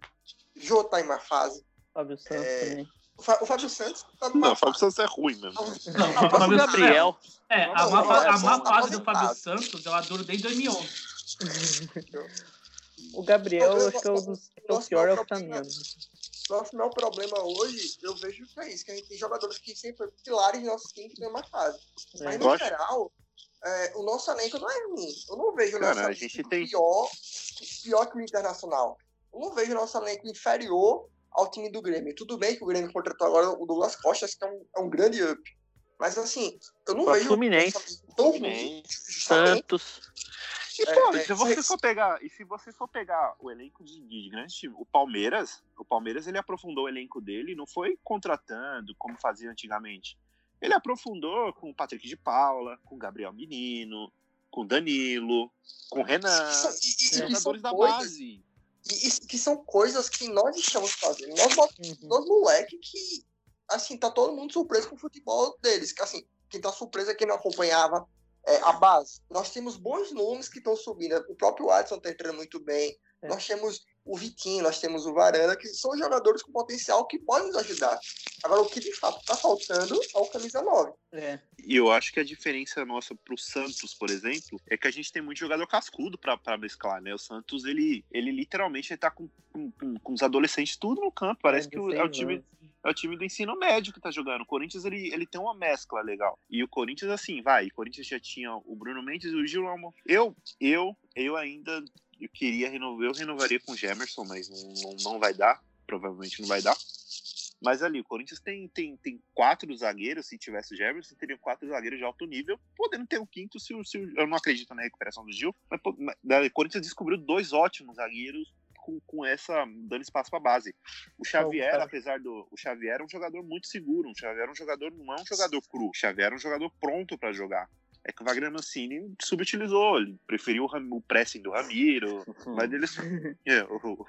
Jô tá em má fase. Fábio Santos É, também. O, o Fábio Santos tá Não, o Fábio. Santos é ruim mesmo. Não, o o Fábio Gabriel. É, a Vamos má, a má fase do. Fábio Santos ela dura desde 2011. O Gabriel, eu- acho que é o é o nosso pior é o tá menos. Nosso maior problema hoje, eu vejo que é isso, que a gente tem jogadores que sempre pilares de nosso time que tem uma fase. Mas, É. no Eu acho- geral, é, o nosso elenco não é ruim. Eu não vejo o Cara, nosso a elenco tem- pior, pior que o Internacional. Eu não vejo o nosso elenco inferior ao time do Grêmio. Tudo bem que o Grêmio contratou agora o Douglas Costa, que é um, é um grande up. Mas, assim, eu não Pra vejo Fluminense. tão ruim. Santos. E, É, pô, é, se você for pegar, e se você for pegar o elenco de, de grandes times, o Palmeiras, o Palmeiras ele aprofundou o elenco dele, não foi contratando como fazia antigamente. Ele aprofundou com o Patrick de Paula, com o Gabriel Menino, com o Danilo, com o Renan, Isso- que jogadores são da base. E isso que são coisas que nós estamos fazendo. Nós, Uhum. nós moleque que, assim, tá todo mundo surpreso com o futebol deles. Que, assim, quem tá surpreso é quem não acompanhava é, a base. Nós temos bons nomes que estão subindo. O próprio Watson tá entrando muito bem. É. Nós temos o Vitinho, nós temos o Varanda, que são jogadores com potencial que podem nos ajudar. Agora, o que de fato tá faltando é o camisa 9. É. E eu acho que a diferença nossa pro Santos, por exemplo, é que a gente tem muito jogador cascudo pra, pra mesclar, né? O Santos, ele, ele literalmente ele tá com, com, com- com os adolescentes tudo no campo. Parece que o- é o time. É o time do ensino médio que tá jogando. O Corinthians, ele, ele tem uma mescla legal. E o Corinthians, assim, vai. O Corinthians já tinha o Bruno Mendes e o Gil. Eu, eu, eu ainda eu queria renovar. Eu renovaria com o Gemerson, mas não, não, não vai dar. Provavelmente não vai dar. Mas ali, o Corinthians tem, tem, tem quatro zagueiros. Se tivesse o Gemerson, teria quatro zagueiros de alto nível. Podendo ter um quinto se. Se eu não acredito na recuperação do Gil. Mas, mas, o Corinthians descobriu dois ótimos zagueiros com, com essa. dando espaço pra base. O Xavier, cara. apesar do. O Xavier é um jogador muito seguro. O Xavier é um jogador, não é um jogador cru. O Xavier é um jogador pronto pra jogar. É que o Wagner Mancini subutilizou, ele preferiu o, Ram- o pressing do Ramiro, mas ele. É, o-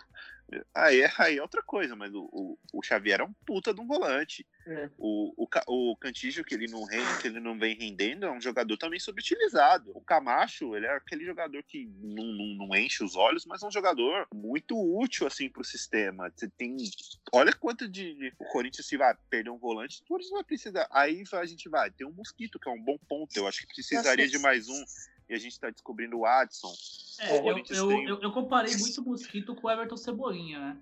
aí, é, aí é outra coisa, mas o, o, o Xavier é um puta de um volante. É. O, o, o Cantígio, que ele não rende, que ele não vem rendendo, é um jogador também subutilizado. O Camacho, ele é aquele jogador que não, não, não enche os olhos, mas é um jogador muito útil, assim, pro sistema. Você tem. Olha quanto de. de- o Corinthians, se vai perder um volante, o Corinthians vai precisar. Aí a gente vai. Tem um Mosquito, que é um bom ponto. Eu acho que precisaria de mais um. E a gente tá descobrindo o Adson. É, O eu, Corinthians eu, tem- eu, eu comparei muito o Mosquito com o Everton Cebolinha, né?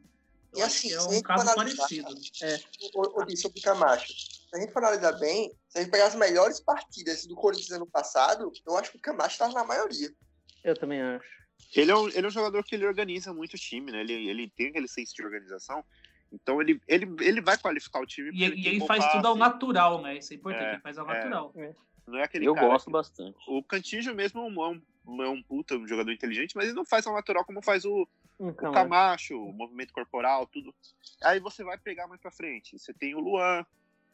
Eu E acho assim, que é um caso analisar, parecido. É. o, o, sobre o Camacho. Se a gente for analisar bem, se a gente pegar as melhores partidas do Corinthians ano passado, eu acho que o Camacho estava na maioria. Eu também acho. Ele é, um, ele é um jogador que ele organiza muito o time, né? Ele, ele tem aquele senso de organização. Então ele, ele, ele vai qualificar o time. E, porque e ele faz tudo ao natural, né? Isso é importante, É, ele faz ao é. natural. Não é aquele Eu cara gosto que- bastante. O Cantígio mesmo é um, é um puta, um jogador inteligente, mas ele não faz ao natural como faz o, Um o Camacho. Camacho, o movimento corporal, tudo. Aí você vai pegar mais pra frente. Você tem o Luan,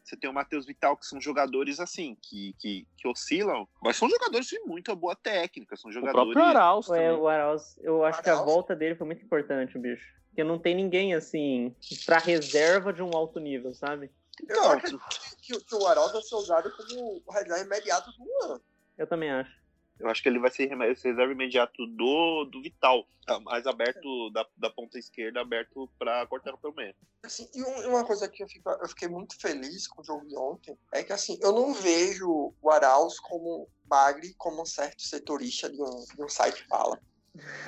você tem o Matheus Vital, que são jogadores assim, que, que, que oscilam, mas são jogadores de muita boa técnica, são O jogadores. próprio Arauz É, o Arauz, eu acho que a Arauz? volta dele foi muito importante, bicho. Porque não tem ninguém, assim, pra reserva de um alto nível, sabe? Eu Então, acredito que, que o Arauz vai ser usado como o reserva imediato do Luan. Eu também acho. Eu acho que ele vai ser reserva imediato do, do Vital, tá mais aberto da, da ponta esquerda, aberto pra cortar pelo meio. Assim, e um- e uma coisa que eu, fico- eu fiquei muito feliz com o jogo de ontem é que assim, eu não vejo o Arauz como Bagre, como um certo setorista de um, de um site fala.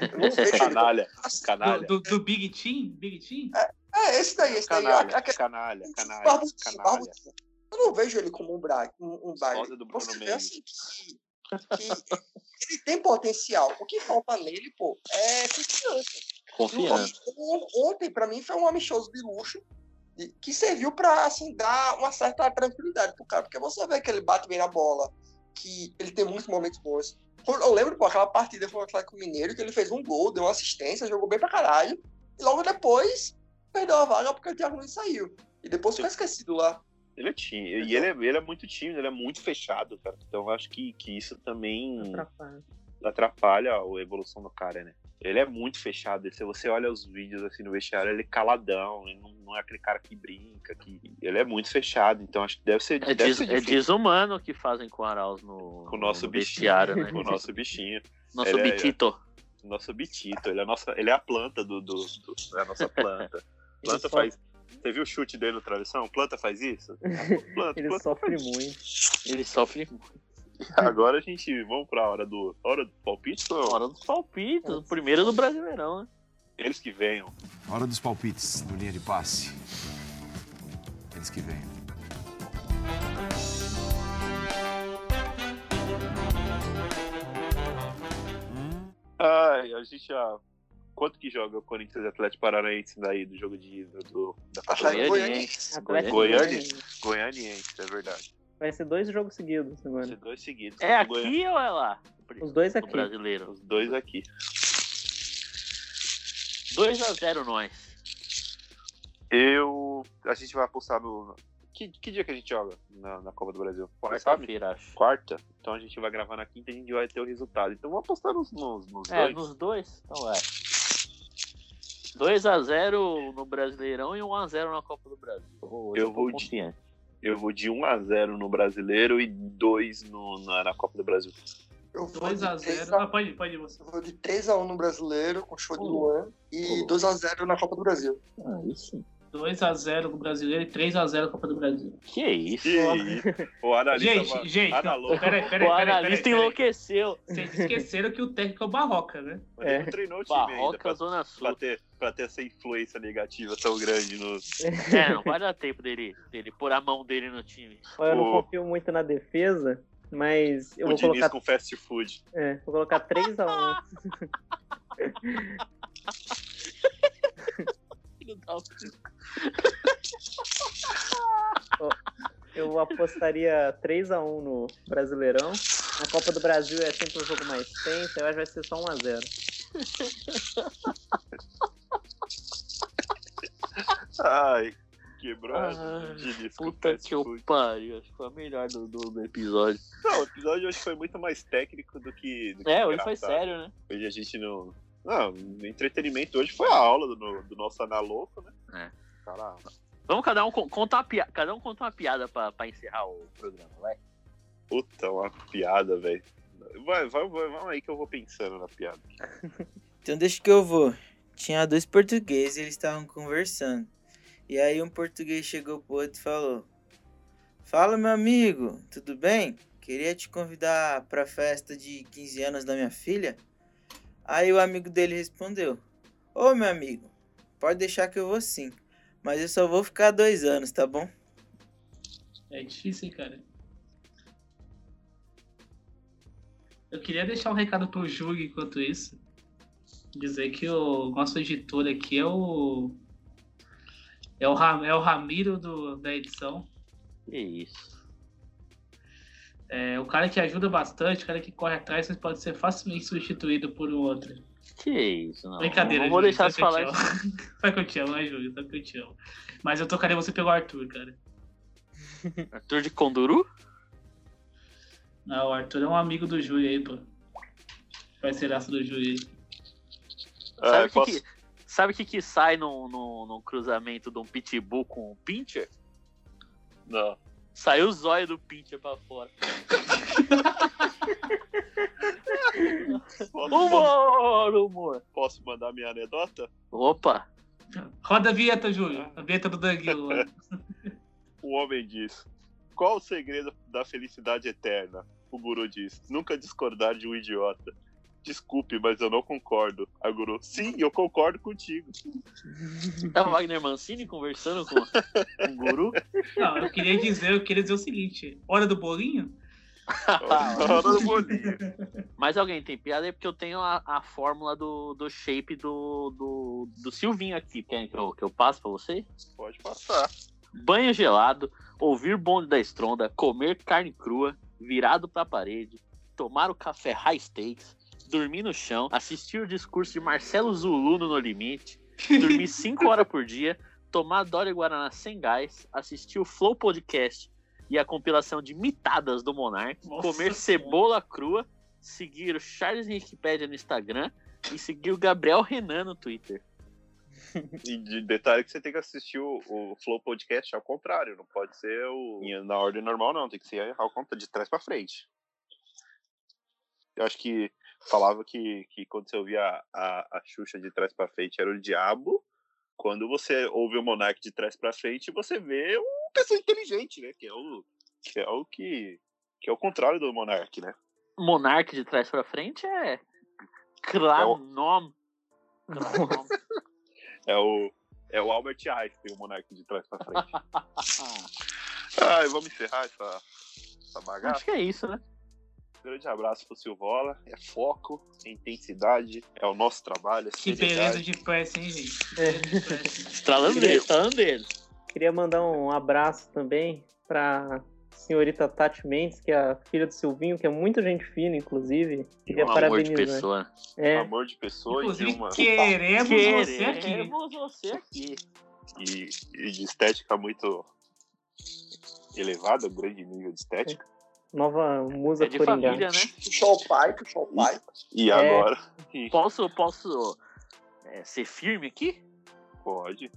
Eu não vejo ele como- Canalha, assim, canalha. Do, do, do Big Team? Big Team? É, esse daí, esse daí. Canalha, aquele- canalha, canalha, Barbudinho, canalha. barbudinho. Eu não vejo ele como um, bra, um, um do Bruno Você vê assim que, que ele tem potencial. O que falta nele, pô, é confiança. Confiança. On- Ontem, pra mim, foi um amistoso de luxo que serviu pra assim, dar uma certa tranquilidade pro cara. Porque você vê que ele bate bem na bola, que ele tem muitos momentos bons. Eu lembro, pô, aquela partida foi o Atlético Mineiro, que ele fez um gol, deu uma assistência, jogou bem pra caralho. E logo depois, perdeu a vaga porque o Thiago Nunes saiu. E depois ficou esquecido lá. Ele é tímido, e ele é, ele é muito tímido, ele é muito fechado, cara. Então eu acho que, que isso também Atrapalha. atrapalha a evolução do cara, né? Ele é muito fechado. Se você olha os vídeos assim no vestiário, ele é caladão, ele não, não é aquele cara que brinca, que ele é muito fechado. Então acho que deve ser, É, deve des- ser é desumano o que fazem com o Arauz no, com o nosso no bichinho, vestiário, né? com o nosso bichinho, Nosso Ele é- bitito. nosso bitito. Ele é a nossa, ele é a planta do, do, do- é a nossa planta. Planta faz. Você viu o chute dele no travessão? Planta faz isso? Planta, Ele planta sofre faz. muito. Ele sofre muito. Agora a gente vamos pra hora do hora do palpite, ou Hora dos palpites, o primeiro do Brasileirão, né? eles que venham. Hora dos palpites do linha de passe. Eles que vêm. Ai, a gente já. Quanto que joga o Corinthians e Atlético Paranaense daí do jogo de ida do, da Taça Atlético Goianiense. Goiânia? Goianiense. Goianiense, é verdade. Vai ser dois jogos seguidos Vai ser agora. dois seguidos. É O Goiânia- aqui ou é lá? Os dois aqui. brasileiro. Os dois aqui. 2x0 nós. Eu. A gente vai apostar no. Que, que dia que a gente joga na, na Copa do Brasil? Quarta-feira, acho. Quarta? Então a gente vai gravar na quinta e a gente vai ter o resultado. Então vamos apostar nos, nos, nos É, dois. nos dois? Então é. 2x0 no Brasileirão e 1x0 na Copa do Brasil. Hoje Eu vou de-. Eu vou de 1x0 no brasileiro e 2 no, na, na Copa do Brasil. Eu vou 2x0. de 3 Ah, pode ir, pode ir você. Eu vou de 3x1 no brasileiro, com show de Luan, e 2x0 na Copa do Brasil. Ah, isso. 2x0 no brasileiro e 3x0 Copa do Brasil. Que isso? Que isso? O analista. Gente, va- gente, analista. peraí, peraí, o analista peraí, enlouqueceu. Vocês esqueceram que o técnico é o Barroca, né? Mas ele não treinou o time ainda Barroca, pra, Zona Sul. pra ter, pra ter essa influência negativa tão grande no. É, não vai dar tempo dele, dele pôr a mão dele no time. Eu não O- confio muito na defesa, mas eu o vou Diniz colocar, com fast food. é, vou colocar 3x1. Filho da. Eu apostaria 3x1 no Brasileirão. Na Copa do Brasil é sempre um jogo mais tenso, eu acho que vai ser só 1x0. Ai, quebrou Ah, Puta que eu pariu. Acho que foi a melhor do, do, do episódio. Não, o episódio hoje foi muito mais técnico do que. Do que É, hoje foi sério, né? Hoje a gente não. Não, o entretenimento hoje foi a aula do, do nosso analoco, né? É. Caralho. Vamos cada um con- contar uma piada. Cada um conta uma piada pra, pra encerrar o programa, vai. Puta, uma piada, velho. Vai, vai, vai, vamos aí que eu vou pensando na piada. Então deixa que eu vou. Tinha dois portugueses, eles estavam conversando. E aí um português chegou pro outro e falou: Fala meu amigo, tudo bem? Queria te convidar pra festa de 15 anos da minha filha. Aí o amigo dele respondeu: Ô meu amigo, pode deixar que eu vou sim. Mas eu só vou ficar dois anos, tá bom? É difícil, hein, cara. Eu queria deixar um recado pro Júlio enquanto isso. Dizer que o nosso editor aqui é o. É o, Ram- é o Ramiro do, da edição. Que isso. É o cara que ajuda bastante, o cara que corre atrás, mas pode ser facilmente substituído por um outro. Que isso, não. Brincadeira, Não vou Júlio, deixar de sabe que falar eu te isso. amo. Sabe que eu te amo, né, Júlio? Sabe que eu te amo. Mas eu tocaria você pelo Arthur, cara. Arthur de Conduru? Não, o Arthur é um amigo do Júlio aí, pô. Parceiraço do Júlio aí. Sabe É, o que, posso- que- sabe o que, que sai num, num, num cruzamento de um pitbull com um pincher? Não. Saiu o zóio do pincher pra fora. Humor, humor. posso mandar minha anedota? Opa. Roda a vinheta, Júlio. A vinheta do Danguilo. O homem diz: Qual o segredo da felicidade eterna? O guru diz: Nunca discordar de um idiota. Desculpe, mas eu não concordo. A guru: Sim, eu concordo contigo. É o Wagner Mancini conversando com um guru? Não, eu queria dizer, eu queria dizer o seguinte: hora do bolinho? Hora do bolinho. Mas alguém tem piada aí porque eu tenho a, a fórmula do, do shape do, do, do Silvinho aqui. Querem que eu, que eu passo pra você? Pode passar. Banho gelado, ouvir bonde da estronda, comer carne crua, virado pra parede, tomar o café high stakes, dormir no chão, assistir o discurso de Marcelo Zulu no No Limite, dormir 5 horas por dia, tomar Dória Guaraná sem gás, assistir o Flow Podcast e a compilação de mitadas do Monark, Nossa comer cebola crua, seguir o Charles Wikipedia no Instagram e seguir o Gabriel Renan no Twitter. E de detalhe que você tem que assistir o, o Flow Podcast ao contrário, não pode ser o, na ordem normal, não, tem que ser ao contrário, de trás pra frente. Eu acho que falava que, que quando você ouvia a, a, a Xuxa de trás pra frente era o diabo, quando você ouve o Monark de trás pra frente, você vê uma pessoa inteligente, né? Que é o que é o que, que é o contrário do Monark, né? Monark de trás pra frente é. Claro, nome. É o é o Albert Einstein, o Monark de trás pra frente. Ai, vamos encerrar essa, essa bagaça. Acho que é isso, né? Grande abraço pro Silvola. É foco, é intensidade, é o nosso trabalho. É Que beleza de pressa, hein, gente? É. Beleza de pressa. Estralando dele, estralando dele. Queria mandar um abraço também pra senhorita Tati Mendes, que é a filha do Silvinho, que é muita gente fina, inclusive. Queria Um amor de parabenizar. pessoa. É, Amor de pessoa Inclusive, e de uma. queremos você aqui. Queremos você aqui. E, e de estética muito elevada, grande nível de estética. Nova musa É de coringá. família, né? Puxou o pai, puxou o pai. E É. agora. Posso, posso é, ser firme aqui? Pode.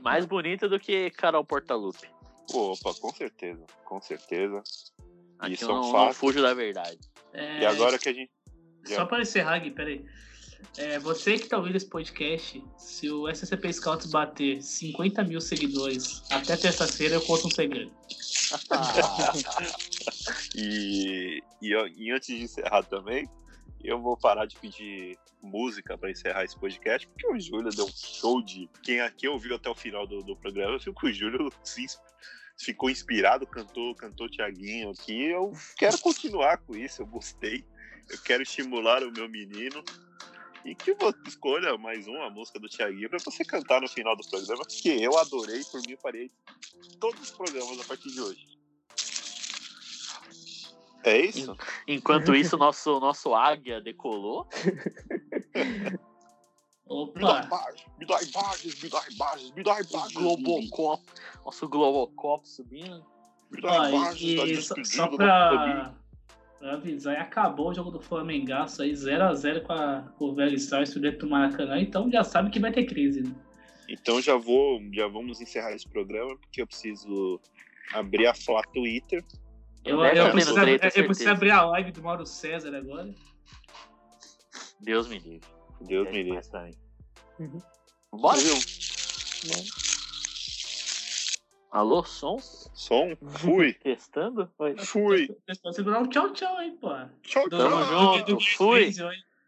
Mais bonita do que Carol Portalupe. Opa, com certeza, com certeza. Aqui Isso eu é um não, não fato. fujo da verdade. É, E agora que a gente. Só para encerrar aqui, peraí. É, você que tá ouvindo esse podcast, se o SCP Scouts bater 50 mil seguidores até terça-feira, eu conto um segredo. E, e, e antes de encerrar também, eu vou parar de pedir música para encerrar esse podcast, porque o Júlio deu um show de. Quem, quem ouviu até o final do, do programa, viu que o Júlio se ficou inspirado, cantou, cantou Tiaguinho aqui. Eu quero continuar com isso, eu gostei. Eu quero estimular o meu menino. E que você escolha mais uma música do Tiaguinho para você cantar no final do programa, porque eu adorei, por mim farei todos os programas a partir de hoje. É isso? Enquanto isso, nosso, nosso águia decolou. Me dá imagens, me dá imagens, me dá imagens, me dá imagens. Globocop. Nosso Globocop subindo. Me imagens da e, e só, só pra avisar, acabou o jogo do Flamengaço aí, 0x0 com, a- com o Velho Stars dentro do Maracanã, então já sabe que vai ter crise, né? Então já vou, já vamos encerrar esse programa, porque eu preciso abrir a Flá Twitter. Eu, eu tá preciso, vendo treta, eu preciso abrir a live do Mauro César agora. Deus me livre. Deus É me livre. pra mim. Bora? Alô, som? Som? Fui. Testando? Oi. Fui. Um tchau tchau aí, pô. Tchau, Do- Tamo junto, fui.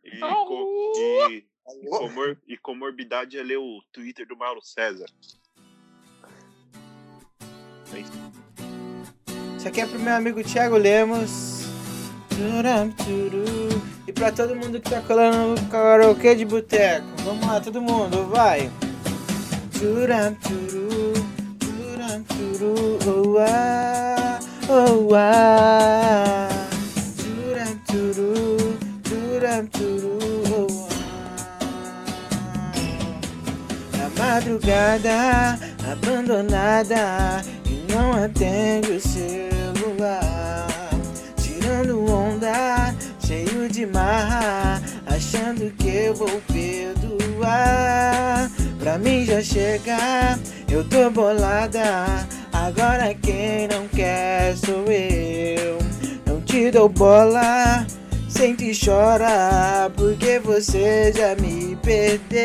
E, co- e- e comor- e comorbidade é ler o Twitter do Mauro César. É isso. Isso aqui é pro meu amigo Thiago Lemos. E pra todo mundo que tá colando no karaokê de boteco. Vamos lá, todo mundo, vai. Turam, turu. Turam, turu. Oh, ah, oh, ah. Turam, turu. Turam, turu. Oh, ah. Na madrugada, abandonada e não atende o celular. Tirando onda, cheio de marra, achando que eu vou perdoar. Pra mim já chega, eu tô bolada. Agora quem não quer sou eu. Não te dou bola, sente e chora, porque você já me perdeu.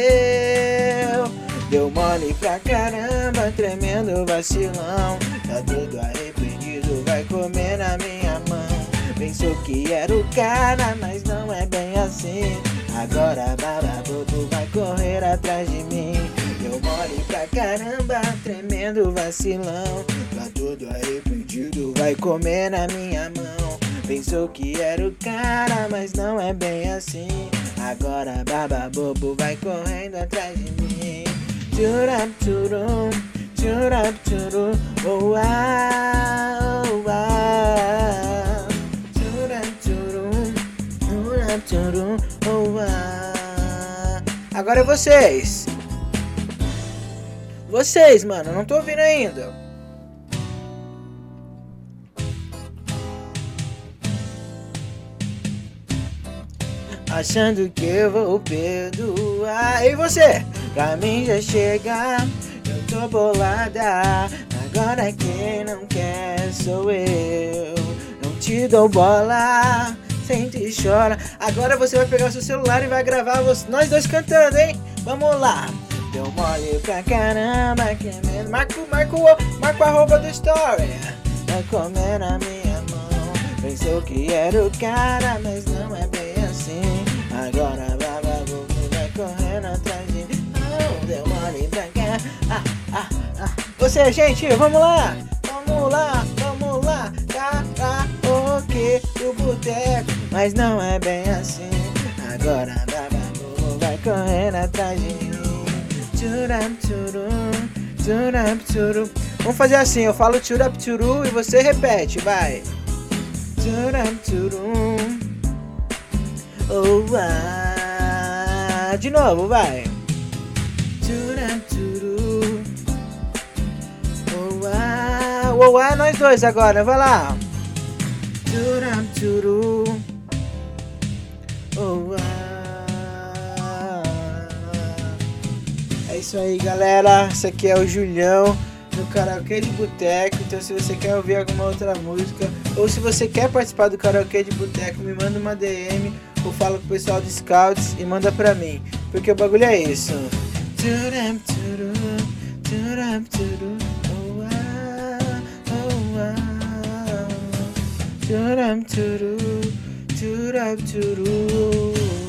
Deu mole pra caramba, tremendo vacilão. Tá todo arrependido, vai comer na minha mão. Pensou que era o cara, mas não é bem assim. Agora baba bobo vai correr atrás de mim. Mole pra caramba, tremendo vacilão. Tá todo arrependido, vai comer na minha mão. Pensou que era o cara, mas não é bem assim. Agora baba bobo vai correndo atrás de mim. Tchuram, tchurum, tchuram, tchurum, oh ah, oh ah. Tchuram, tchurum, tchuram, tchurum, oh ah. Agora é vocês. Vocês, mano, não tô ouvindo ainda. Achando que eu vou perdoar. E você? Pra mim já chega, eu tô bolada. Agora quem não quer sou eu. Não te dou bola, sente e chora. Agora você vai pegar o seu celular e vai gravar nós dois cantando, hein? Vamos lá. Deu mole pra caramba, que medo. Marco, marco, o- marco a roupa do story. Vai comer na minha mão. Pensou que era o cara, mas não é bem assim. Agora vagabundo vai correndo atrás de. Não, deu mole pra cá. Ah, ah, ah. Você, gente, vamos lá. Vamos lá, vamos lá. Karaokê do boteco. Mas não é bem assim. Agora vagabundo vai correndo atrás de mim. Vamos fazer assim, eu falo tchuram, tchuru e você repete, vai. Oh, ah. De novo, vai. Tchuram, tchuru. Oh, ah. Oh, ah, nós dois agora, vai lá. Tchuram, tchuru. Oh, isso aí, galera. Esse aqui é o Julião. no karaokê de boteco. Então, se você quer ouvir alguma outra música, ou se você quer participar do karaokê de boteco, me manda uma DM ou fala com o pessoal do Scouts e manda pra mim. Porque o bagulho é isso. Turam, turum, turam, turum, oh, ah, oh, ah. Turu, turu.